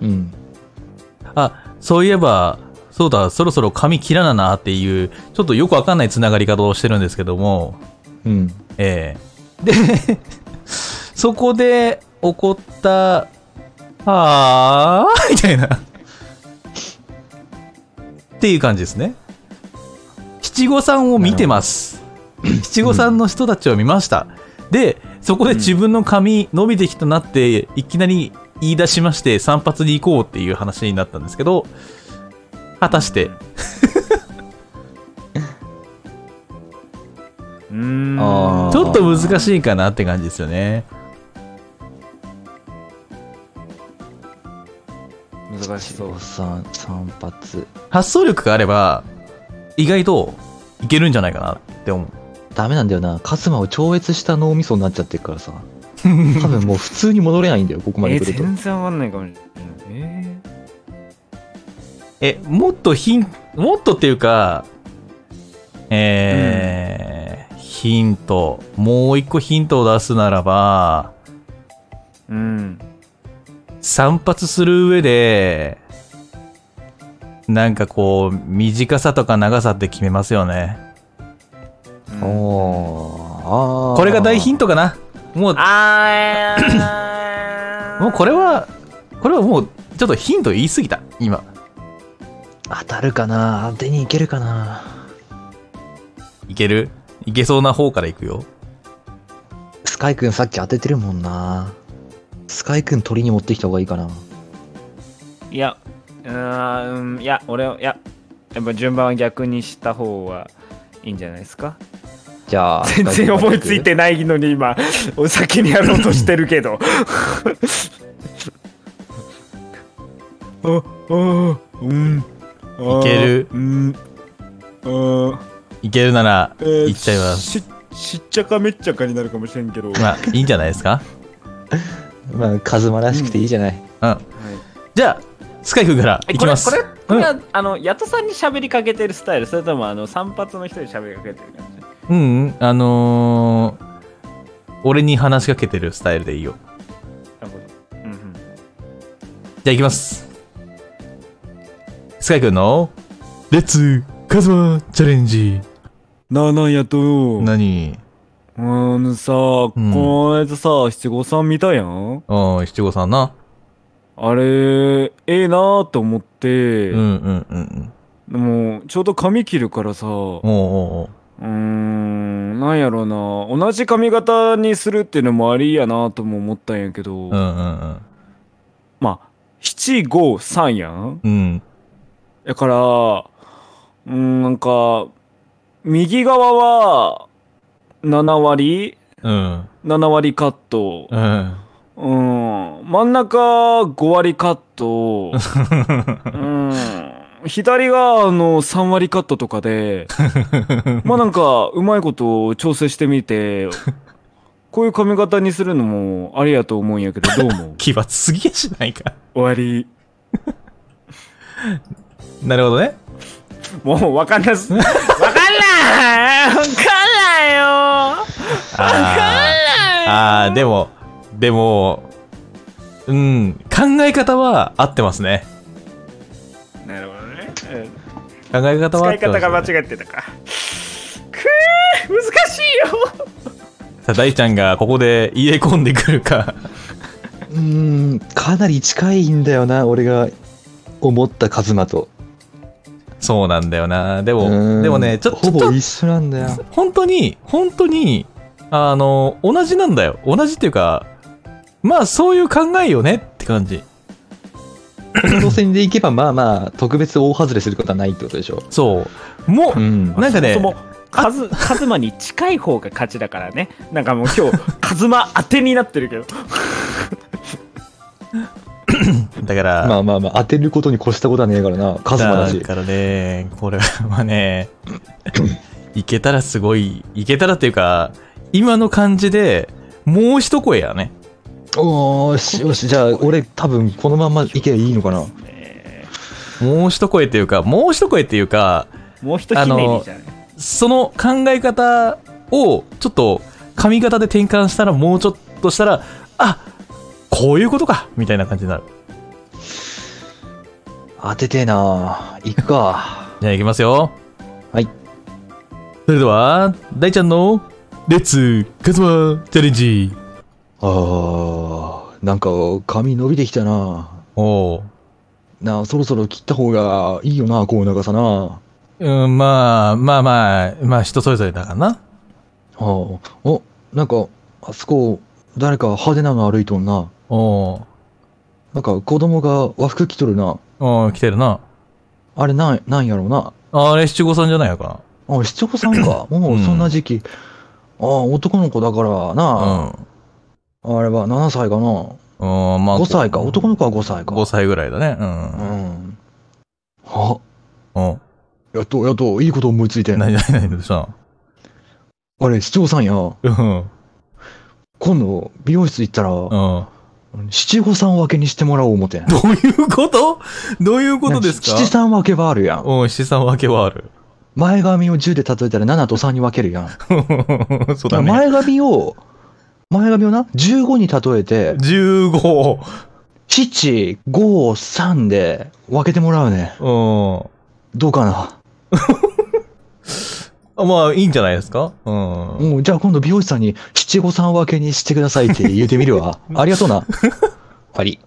う、うん。あ、そういえば、そうだ、そろそろ髪切らななっていう、ちょっとよくわかんないつながり方をしてるんですけども、うん。ええで、そこで起こった、あーみたいな。っていう感じですね。七五三を見てます。七五三の人たちを見ました。で、そこで自分の髪伸びてきたなって、いきなり言い出しまして、散髪に行こうっていう話になったんですけど、果たして、うーんちょっと難しいかなって感じですよね。難しそう散散髪。発想力があれば、意外といけるんじゃないかなって思う。ダメなんだよな。カズマを超越した脳みそになっちゃってるからさ。多分もう普通に戻れないんだよ、ここまえーで来ると。全然わかんないかもしれないええ、もっとヒン、もっとっていうか、えーヒント、もう一個ヒントを出すならば、ーうん散髪する上で、なんかこう、短さとか長さって決めますよね。うんおーあーこれが大ヒントかな。もう、あーもうこれは、これはもう、ちょっとヒント言い過ぎた、今。当たるかな？当てにいけるかな？いける？いけそうな方からいくよ。スカイくんさっき当ててるもんな。スカイくん鳥に持ってきた方がいいかな。いやうーんいや俺はいややっぱ順番は逆にした方がいいんじゃないですか？じゃあ。全然思いついてないのに今お先にやろうとしてるけど ああうんいける？うん。あいけるなら、えーいっちゃいます。ししっちゃかめっちゃかになるかもしれんけど、まあ、いいんじゃないですか？まあ、カズマらしくていいじゃない。うん。じゃあ、スカイ君からいきます。これこれこれは、あのヤトさんに喋りかけてるスタイル？それともあの散髪の人に喋りかけてる感じ？うん、うん、あのー、俺に話しかけてるスタイルでいいよ。なるほど。うんうん。じゃあ行きます。スカイ君の、レッツカズマチャレンジ。なあなあやと？よ。何？あのさ、この間さ、七五三見たやん？うん、七五三な。あれ、ええなーと思って、うんうんうんうん。でも、ちょうど髪切るからさ、うおうおうおうーん、なんやろうな、同じ髪型にするっていうのもありやなとも思ったんやけど、うんうんまあ、七五三やんうん。うん。やから、うーん、なんか、右側は、7割うん。?7 割カット。うん。うん。真ん中5割カット。うん。左があの3割カットとかで、まあなんかうまいこと調整してみて、こういう髪型にするのもありやと思うんやけど、どう思う？奇抜すぎやしないか。終わり。なるほどね。もうわかんなす。わかんないわかんないよあーあー、でも、でも、うん、考え方は合ってますね。なるほどね、うん考え方は合使いってます、方が間違ってたかくー難しいよさあ、大ちゃんがここで入れ込んでくるか。うーん、かなり近いんだよな、俺が思ったカズマと。そうなんだよな。でも、んでもね、ちょっと、ほぼ一緒なんだよ。本当に、本当に、あの、同じなんだよ。同じっていうか、まあそういう考えよねって感じ。この路線で行けば、まあまあ、特別大外れすることはないってことでしょ。そう。もう、うん。なんかねそもそもカズカズマに近い方が勝ちだからねなんかもう今日カズマ当てになってるけど だから、まあまあまあ、当てることに越したことはねえからな。カズマだしだ。からね、これはね、いけたらすごい、いけたらっていうか、今の感じでもう一声やね。おーし、よし、じゃあ、俺多分このまま行けばいいのかな。もう一声っていうか、もう一声っていうか、もう一ひねりじゃないその考え方をちょっと髪型で転換したらもうちょっとしたら、あこういうことかみたいな感じになる。当ててえな行くか。じゃあ行きますよ。はい。それでは、大ちゃんの、レッツ、カズマ、チャレンジ。あー、なんか髪伸びてきたな。おう。なあ、そろそろ切った方がいいよな、こう長さな。はうん、まあ、まあまあ、まあ人それぞれだからな。あ、お、なんか、あそこ、誰か派手なの歩いとんな。おう。なんか子供が和服着とるな。おう、来てるな。あれなん、なんやろうな。あれ七五三じゃないのかあ、七五さんか。もうそんな時期。ああ、男の子だからな。な。あれは7歳かな。うん。うん、まあ。5歳か。男の子は5歳か。5歳ぐらいだね。う。うんん。あ、うん。やっと、やっと、いいこと思いついて。何、何、何、どうしたの？あれ、市長さんや。うん。今度、美容室行ったら、うん。七五三分けにしてもらおう思てん。どういうこと？どういうことですか？七三分けはあるやん。うん、七三分けはある。前髪を10で例えたら7と3に分けるやん。そうだね。前髪を、前髪をな、15に例えて、15。7、5、3で分けてもらうね。うん。どうかな？あまあ、いいんじゃないですか？うん。うん、じゃあ今度美容師さんに七五三分けにしてくださいって言ってみるわ。ありがとうな。終わり。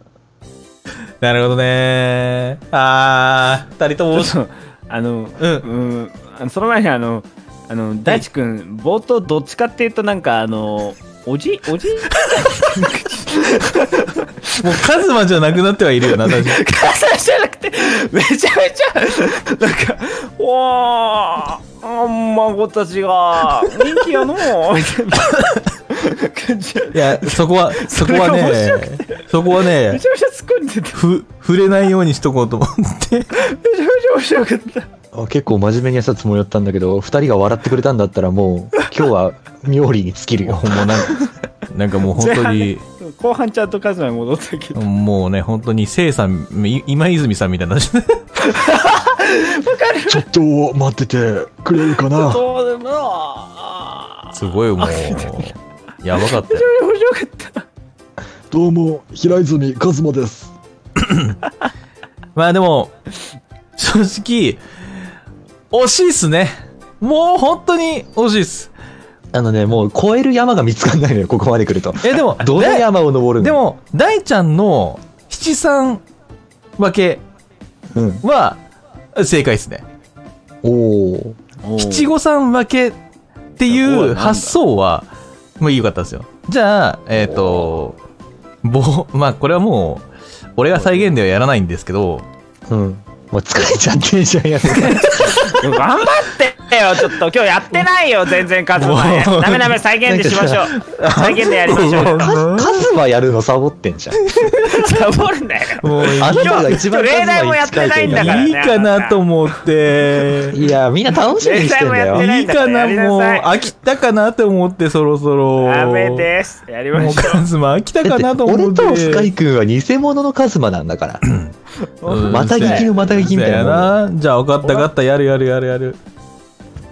なるほどね。あー、二人とも、ちょっとあのうん。うんあのその前にあのあの大地君冒頭どっちかっていうとなんかあのおじおじ？もうカズマじゃなくなってはいるよな、確かに。母さんじゃなくてめちゃめちゃなんか「おーあ孫たちが人気やのう」みたいないや、そこは、そこはね、そこはめねち、ゃめちゃ突っ込んでてめちふ、触れないようにしとこうと思って。ゃめちゃ面白かったあ結構真面目にやってたつもりだったんだけど、二人が笑ってくれたんだったらもう、今日は妙理に尽きるよ。もうなんか、なんかもう本当に、後半ちゃんとカズマに戻ったけどもうね、本当に、せいさん、い今泉さんみたいな。ちょっと待っててくれるかな？そうでもあーすごいもう、やばかったよ。面白かったどうも、平泉和馬です。まあでも、正直、惜しいっすね。もう本当に惜しいっす。あのね、もう超える山が見つかんないのよ、ここまで来ると。え、でも、どの山を登るの？で、も、大ちゃんの七三分けうん。は正解ですね。おお。七五三分けっていう発想は、もう良かったですよ。じゃあ、えっ、と、ぼ、まあこれはもう、俺が再現ではやらないんですけど、うん。もう疲れちゃってんじゃん、やつ。頑張ってよちょっと今日やってないよ全然カズマダメダメ再現でしましょう再現でやりましょうカカズマやるのサボってんじゃん。サボるんだよもうあなたが一番例題もやってないんだからいいかなと思って。いや、みんな楽しみにしてんだよ。いいかなもう、飽きたかなと思って、そろそろ。ダメですやりまもうしょカズマ飽きたかなと思って。俺とスカイ君は偽物のカズマなんだから。うんまた聞きのまた聞きみたいな。じゃあ、分かった分かった。やるやるやるやる。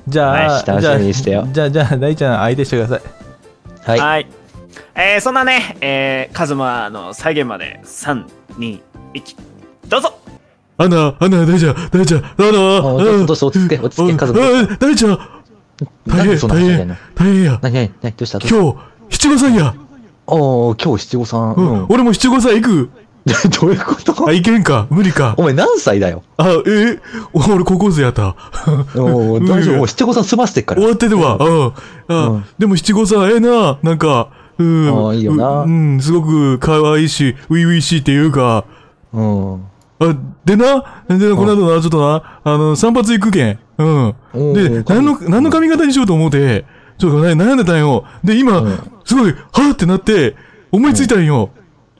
じゃあ、はい楽しみにしてよじゃあ、じゃあ、じゃあ大ちゃん相手してください。はい。はいえーそんなねえーカズマの再現まで321どうぞアナ、アナ、大ちゃん、大ちゃん、アナ、あどうぞどうぞ落ち着け落ち着けカズマあ大ちゃん、なんでそんな話してんの？大変や。何何何どうした？どうした？今日、七五三や。おー、今日七五三。ううんん。俺も七五三行く。どういうこと？あ、いけんか？無理か？お。前何歳だよ？あ、え？俺高校生やった。大丈夫。もう七五三済ませてっから終。わってるわ。うん。あ、うんでも七五三ええな。なんか、うん。あいいよなううん、すごく可愛いし、初々しいっていうか。うん。あ、でな、でな、この後な、ちょっとな、あの、散髪行くけん。うん。おでー、何の、何の髪型にしようと思って、ちょっとね、悩んでたんよ。で、今、うんすごい、はぁってなって、思いついたんよ。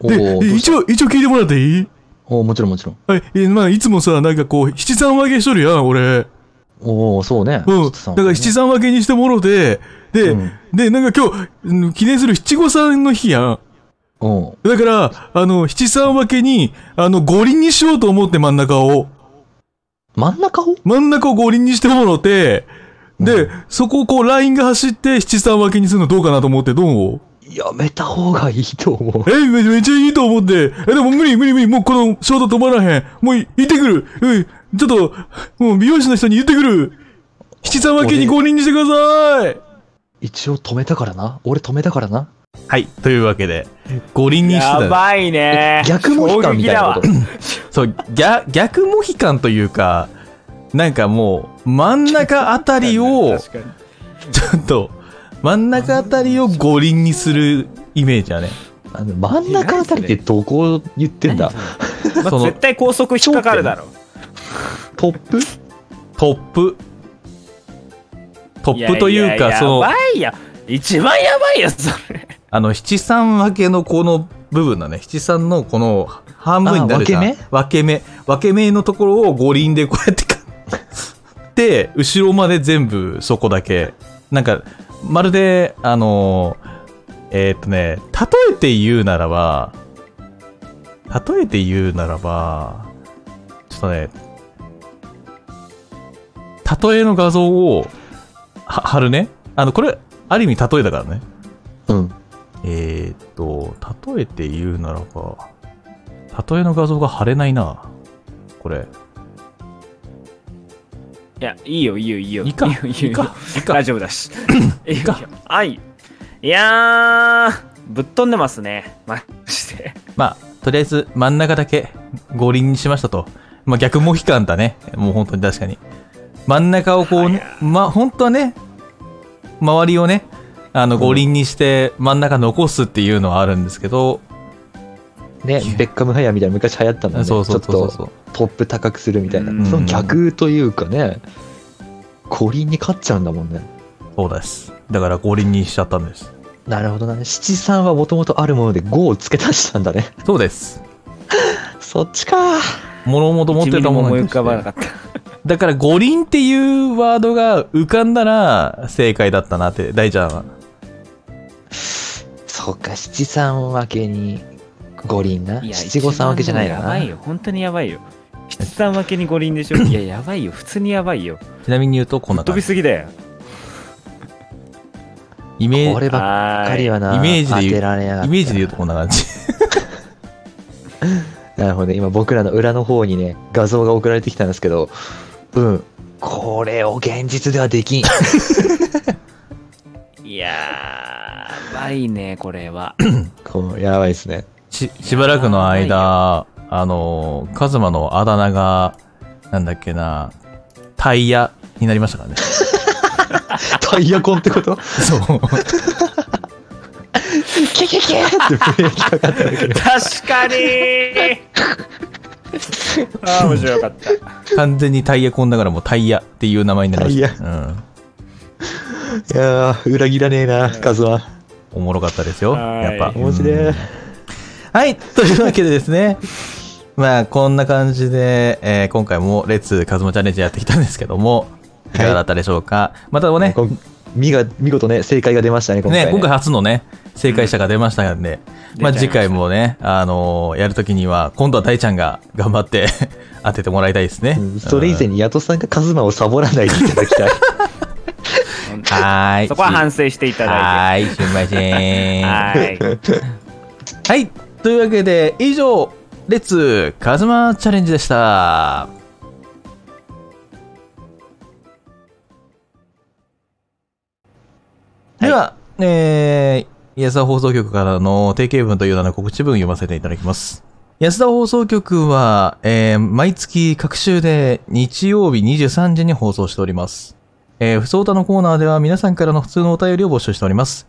で、一応、一応聞いてもらっていい？おーもちろんもちろん。はい、えまあ、いつもさ、なんかこう、七三分けしとるやん、俺。おおそうね。うん。だから七三分けにしてもろて、で、うんで、なんか今日うん、記念する七五三の日やん。おうだから、あの、七三分けに、あの、五輪にしようと思って真ん中を。真ん中を？真ん中を五輪にしてもろて、で、うんそこをこう、ラインが走って七三分けにするのどうかなと思って、どう？やめた方がいいと思う。え、めめっちゃいいと思って。え、でも無理無理無理。もうこのショート止まらへん。もうい行ってくる。うん。ちょっと、もう美容師の人に言ってくる。七三分けに五輪にしてください。一応止めたからな。俺止めたからな。はい。というわけで、五輪にしてたやばいね逆モヒカンみたいなこと？そう、逆、逆モヒカンというか、なんかもう、真ん中あたりを、ちょっと、真ん中あたりを五輪にするイメージやね。あの真ん中あたりってどこを言ってんだ？まあ、その絶対高速引っかかるだろトップ？トップ。トップというか、ややそのや、ばいや一番やばいよそれあの、七三分けのこの部分だね。七三のこの半分になるじゃん。あ分け分け目分け目のところを五輪でこうやってかで、後ろまで全部そこだけ。なんか、まるで、あの、えーっとね、例えて言うならば、例えて言うならば、ちょっとね、例えの画像をは貼るね。あの、これ、ある意味例えだからね。うん。えーっと、例えて言うならば、例えの画像が貼れないな。これ。いやいいよいいよいいよ。いいかいいよいいよ。いいかいいか。大丈夫だし。いいかはい。いやーぶっ飛んでますね。マジで。まあ、とりあえず真ん中だけ五輪にしましたと。まあ逆モヒカンだね。もう本当に確かに。真ん中をこう、はい。まあ本当はね、周りをね、あの五輪にして真ん中残すっていうのはあるんですけど、ね、ベッカムヘアみたいな昔流行ったもんね。そうそうそうそうトップ高くするみたいなう。んその逆というかね、五輪に勝っちゃうんだもんね。そうです。だから五輪にしちゃったんです。なるほどなね。七三はもともとあるもので5を付け足したんだね。そうです。そっちか。物々持ってたものに一ミリも思い浮かばなかっただから五輪っていうワードが浮かんだら正解だったなって、大ちゃんは。そうか、七三分けに五輪な。いや七五三分けじゃないな。やばいよ本当にやばいよ七三分けに五輪でしょいややばいよ普通にやばいよちなみに言うとこんな飛び。すぎだよイメージ、こればっかりはな、イメージで言う当てられなかったイメージで言うとこんな感じ。なるほどね。今僕らの裏の方にね、画像が送られてきたんですけど、うん。これを現実ではできん。いやーやばいねこれはこうやばいですね。し、しばらくの間、あの、カズマのあだ名が、なんだっけな、タイヤになりましたからね。タイヤコンってこと？そう。キャキャキャってブレーキかかったんだけど。確かにああ面白かった完全にタイヤコンだからもうタイヤっていう名前になりました。うん。いやー、裏切らねえな、カズは。おもろかったですよ。はいやっぱ。面白いうんはい。というわけでですね。まあ、こんな感じで、えー今回もレッツカズマチャレンジやってきたんですけども、いかがだったでしょうか？またね、こん見が見事ね、正解が出ましたね、今回、ね、ね。今回初のね、正解者が出ましたんで、まあ次回もね、あのーやるときには、今度は大ちゃんが頑張って 当ててもらいたいですね。うんそれ以前にヤトさんがカズマをサボらないでいただきたい。はーい。そこは反省していただはーい、すみませいてん。はいはい。というわけで、以上、レッツカズマチャレンジでした。では、えー、イエス放送局からの定型文という名の告知文読ませていただきます。安田放送局は、えー毎月各週で日曜日23時に放送しております。えー、不相談のコーナーでは皆さんからの普通のお便りを募集しております。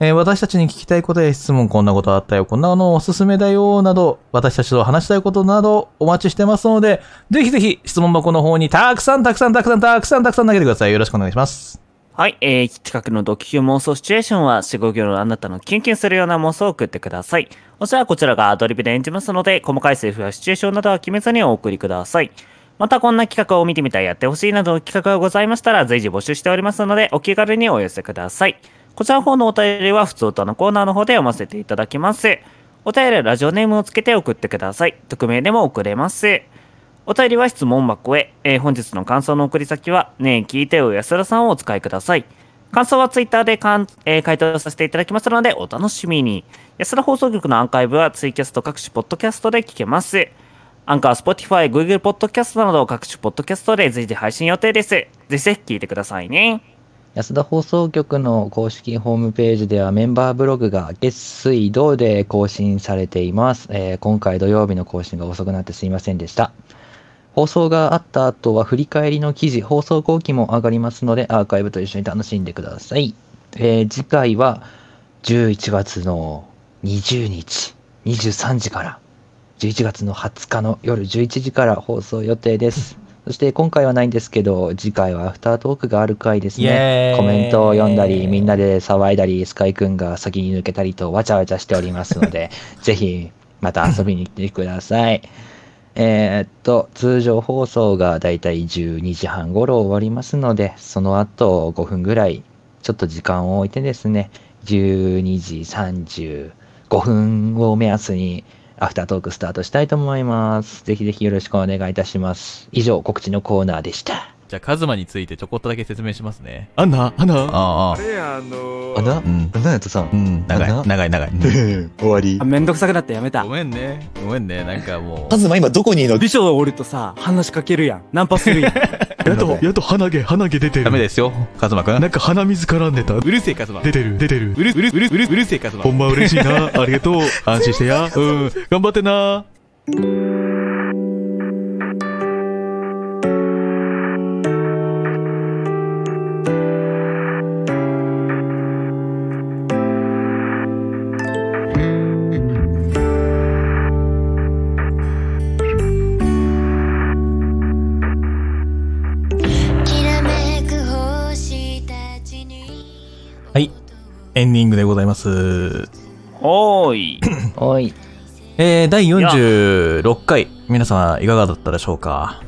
えー私たちに聞きたいことや質問、こんなことあったよ、こんなのおすすめだよ、など、私たちと話したいことなどお待ちしてますので、ぜひぜひ質問箱の方にたくさんたくさんたくさんたくさんたくさん投げてください。よろしくお願いします。はい、えー、近くのドキュ妄想シチュエーションは、4、5行のあなたのキュンキュンするような妄想を送ってください。そしたらこちらがアドリブで演じますので、細かいセリフやシチュエーションなどは決めずにお送りください。またこんな企画を見てみたい、やってほしいなどの企画がございましたら、随時募集しておりますので、お気軽にお寄せください。こちらの方のお便りは、普通歌のコーナーの方で読ませていただきます。お便りはラジオネームをつけて送ってください。匿名でも送れます。お便りは質問箱へ。えー本日の感想の送り先は、ねえ聞いてよ安田さんをお使いください。感想はツイッターでかん、えー回答させていただきますので、お楽しみに。安田放送局のアーカイブはツイキャスト各種ポッドキャストで聞けます。アンカー、スポティファイ、グーグルポッドキャストなど各種ポッドキャストで随時配信予定です。ぜひぜひ聞いてくださいね。安田放送局の公式ホームページではメンバーブログが月水土で更新されています、えー今回土曜日の更新が遅くなってすいませんでした。放送があった後は振り返りの記事、放送後期も上がりますのでアーカイブと一緒に楽しんでください。えー次回は11月の20日23時から11月の20日の夜11時から放送予定です。そして今回はないんですけど、次回はアフタートークがある回ですね。イコメントを読んだり、みんなで騒いだり、スカイくんが先に抜けたりとわちゃわちゃしておりますので、ぜひまた遊びに来てください。えーっと、通常放送がだいたい12時半頃終わりますので、その後5分ぐらい、ちょっと時間を置いてですね、12時35分を目安に、アフタートークスタートしたいと思います。ぜひぜひよろしくお願いいたします。以上、告知のコーナーでした。じゃあ、カズマについてちょこっとだけ説明しますね。アンナアンナああ、あれや、あのあな、うんなやとさんう。ん、長い、長い、長い。うん 終わりあ、。めんどくさくなってやめたご。めんね。ごめんね。なんかもう。カズマ今どこにいるの？美女おるとさ、話しかけるやん。ナンパするやん。やっと、やっと鼻毛、鼻毛出てる。ダメですよ、カズマくん。なんか鼻水絡んでた。うるせえ、カズマ。出てる、出てる。うる、うる、うる、うる、うるせえ、カズマほ。んま嬉しいな。ありがとう。安心してや。うん。頑張ってな。エンディングでございます。おーい。おい。えー、第46回。皆様、いかがだったでしょうか？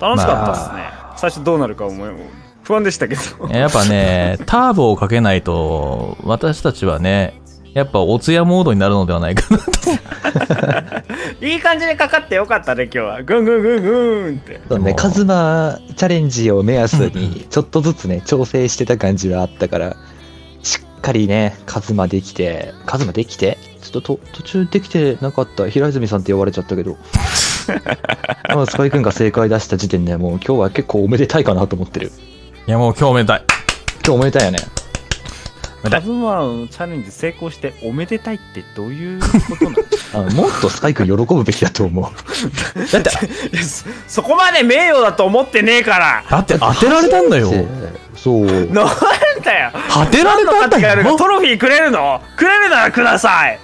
楽しかったっすね。最初どうなるか思い不安でしたけど。やっぱね、ターボをかけないと、私たちはね、やっぱおつやモードになるのではないかなと。いい感じにかかってよかったね、今日は。ぐんぐんぐんぐんって。そうね、カズマチャレンジを目安に、ちょっとずつね、調整してた感じはあったから、かりね、カズマできて、カズマできて？ちょっとと途中できてなかった平泉さんって呼ばれちゃったけど、まあスカイ君が正解出した時点でもう今日は結構おめでたいかなと思ってる。いや、もう今日おめでたい。今日おめでたいよね。カズマのチャレンジ成功しておめでたいってどういうことな のあもっとスカイ君喜ぶべきだと思う。だって、そそこまで名誉だと思ってねえから。だって当てられたんだよ。そう。なんだよ。当てられたんだよ。るトロフィーくれるの？くれるならください。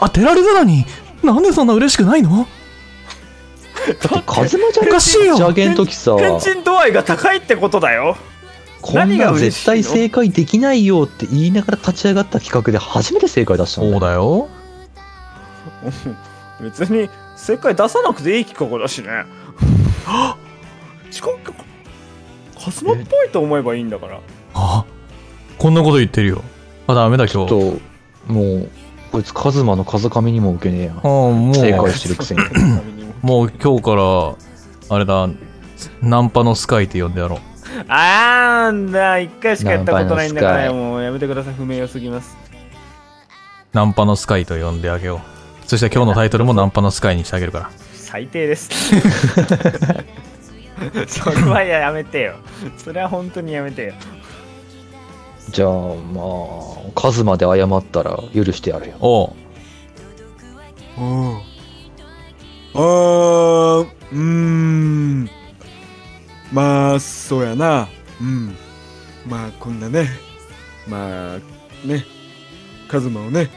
当てられたのに、なんでそんな嬉しくないの？カズマちゃんおかしいよ。打ち上げの時さ、変人度合いが高いってことだよこんな絶対正解できないよって言いながら立ち上がった企画で初めて正解出したんだそうよ。だよ。別に正解出さなくていい企画だしね違うかカズマっぽいと思えばいいんだからあこんなこと言ってるよ。あ、ダメだ今日。と、もう、こいつカズマの風上にも受けねえやあ。もう、正解してるくせに。もう今日から、あれだ、ナンパのスカイって呼んでやろう。あーんだ一回しかやったことないんだからもうやめてください不名誉すぎますナンパのスカイと呼んであげよう。そして今日のタイトルもナンパのスカイにしてあげるから。最低です それはやめてよそれは本当にやめてよじゃあ、まあ、カズマで謝ったら許してやるよ。おう。おうあーうーんまあそうやな。うん。まあこんなね。まあね。カズマをね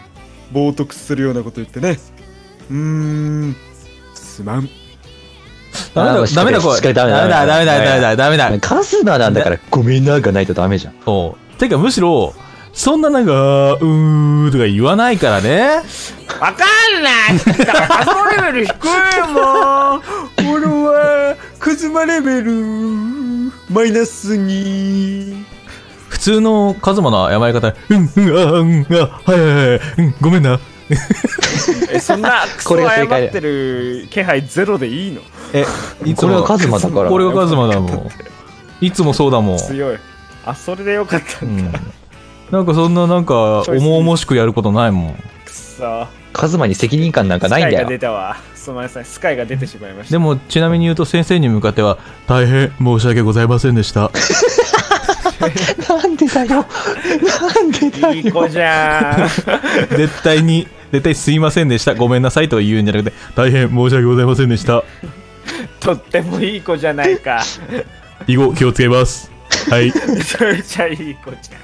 冒涜するようなこと言ってね。うーん。すまん。ダメだ、ダメだ、これ。しっかりダメだ。ダメだ、ダメだ、ダメだ、ダメだ。カズマなんだから、ごめんながないとダメじゃん。そう。てか、むしろ、そんななんか、うーとか言わないからね。わかんない。そのレベル低いもん。俺はカズマレベルマイナスに普通のカズマの謝り方、うん、うん、あ、うん、あ、はいはいはい、うん、ごめんな。えそんな クソこれ謝ってる気配ゼロでいいの？え、いこれはカズマだからこれがカズマだもん。いつもそうだもん。強いあそれでよかったうんん。なんかそんななんか、重々しくやることないもん。くそカズマに責任感なんかないんだよ。出たわすみませんスカイが出てしまいましたでも、ちなみに言うと先生に向かっては、大変申し訳ございませんでした。なんでだよ。なんでだよ。いい子じゃん絶対に、絶対すいませんでした。ごめんなさいとは言うんじゃなくて、大変申し訳ございませんでした。とってもいい子じゃないか以後気をつけます。はい。めちゃめちゃいい子じゃ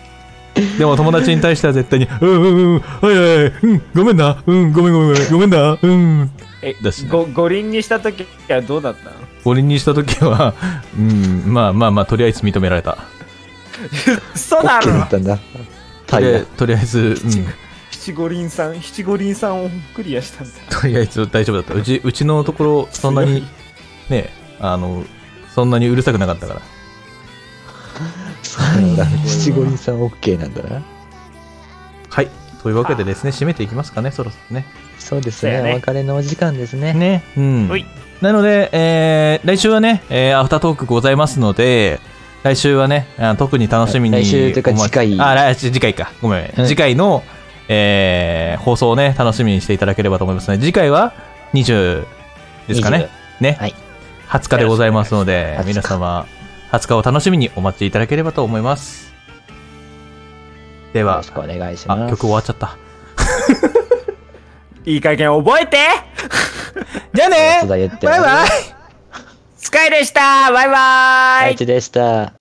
んでも友達に対しては絶対に、うんうんうん、はいはいはい、うん、ごめんな、うん、ごめんごめんごめん、ごめんな、うん。えだしご五輪にした時はどうだったの？五輪にした時は、うん、まあまあまあ、とりあえず認められた。嘘だ OK だろったんだ。で、とりあえず、うん、七五輪さん七五輪さんをクリアしたんだとりあえず大丈夫だった。うち、うちのところ、そんなに、ね、あの、そんなにうるさくなかったから。そうなんだ。七五輪さん OK なんだな。はい。というわけでですね、締めていきますかね、そろそろね。そうですね。ねお別れのお時間ですね。ね。うん。なので、えー、来週はね、えー、アフタートークございますので、来週はね、あ特に楽しみに。来週というか次回あ、来週、次回か。ごめん。うん次回の、えー、放送をね、楽しみにしていただければと思いますね。次回は20ですかね。ね。はい20日でございますので20、日皆様、20日を楽しみにお待ちいただければと思います。ではよろし、くお願いしあ、ます。曲終わっちゃった。いい加減覚えて。じゃあね。バイバイ。スカイでした。バイバイ。あいつでした。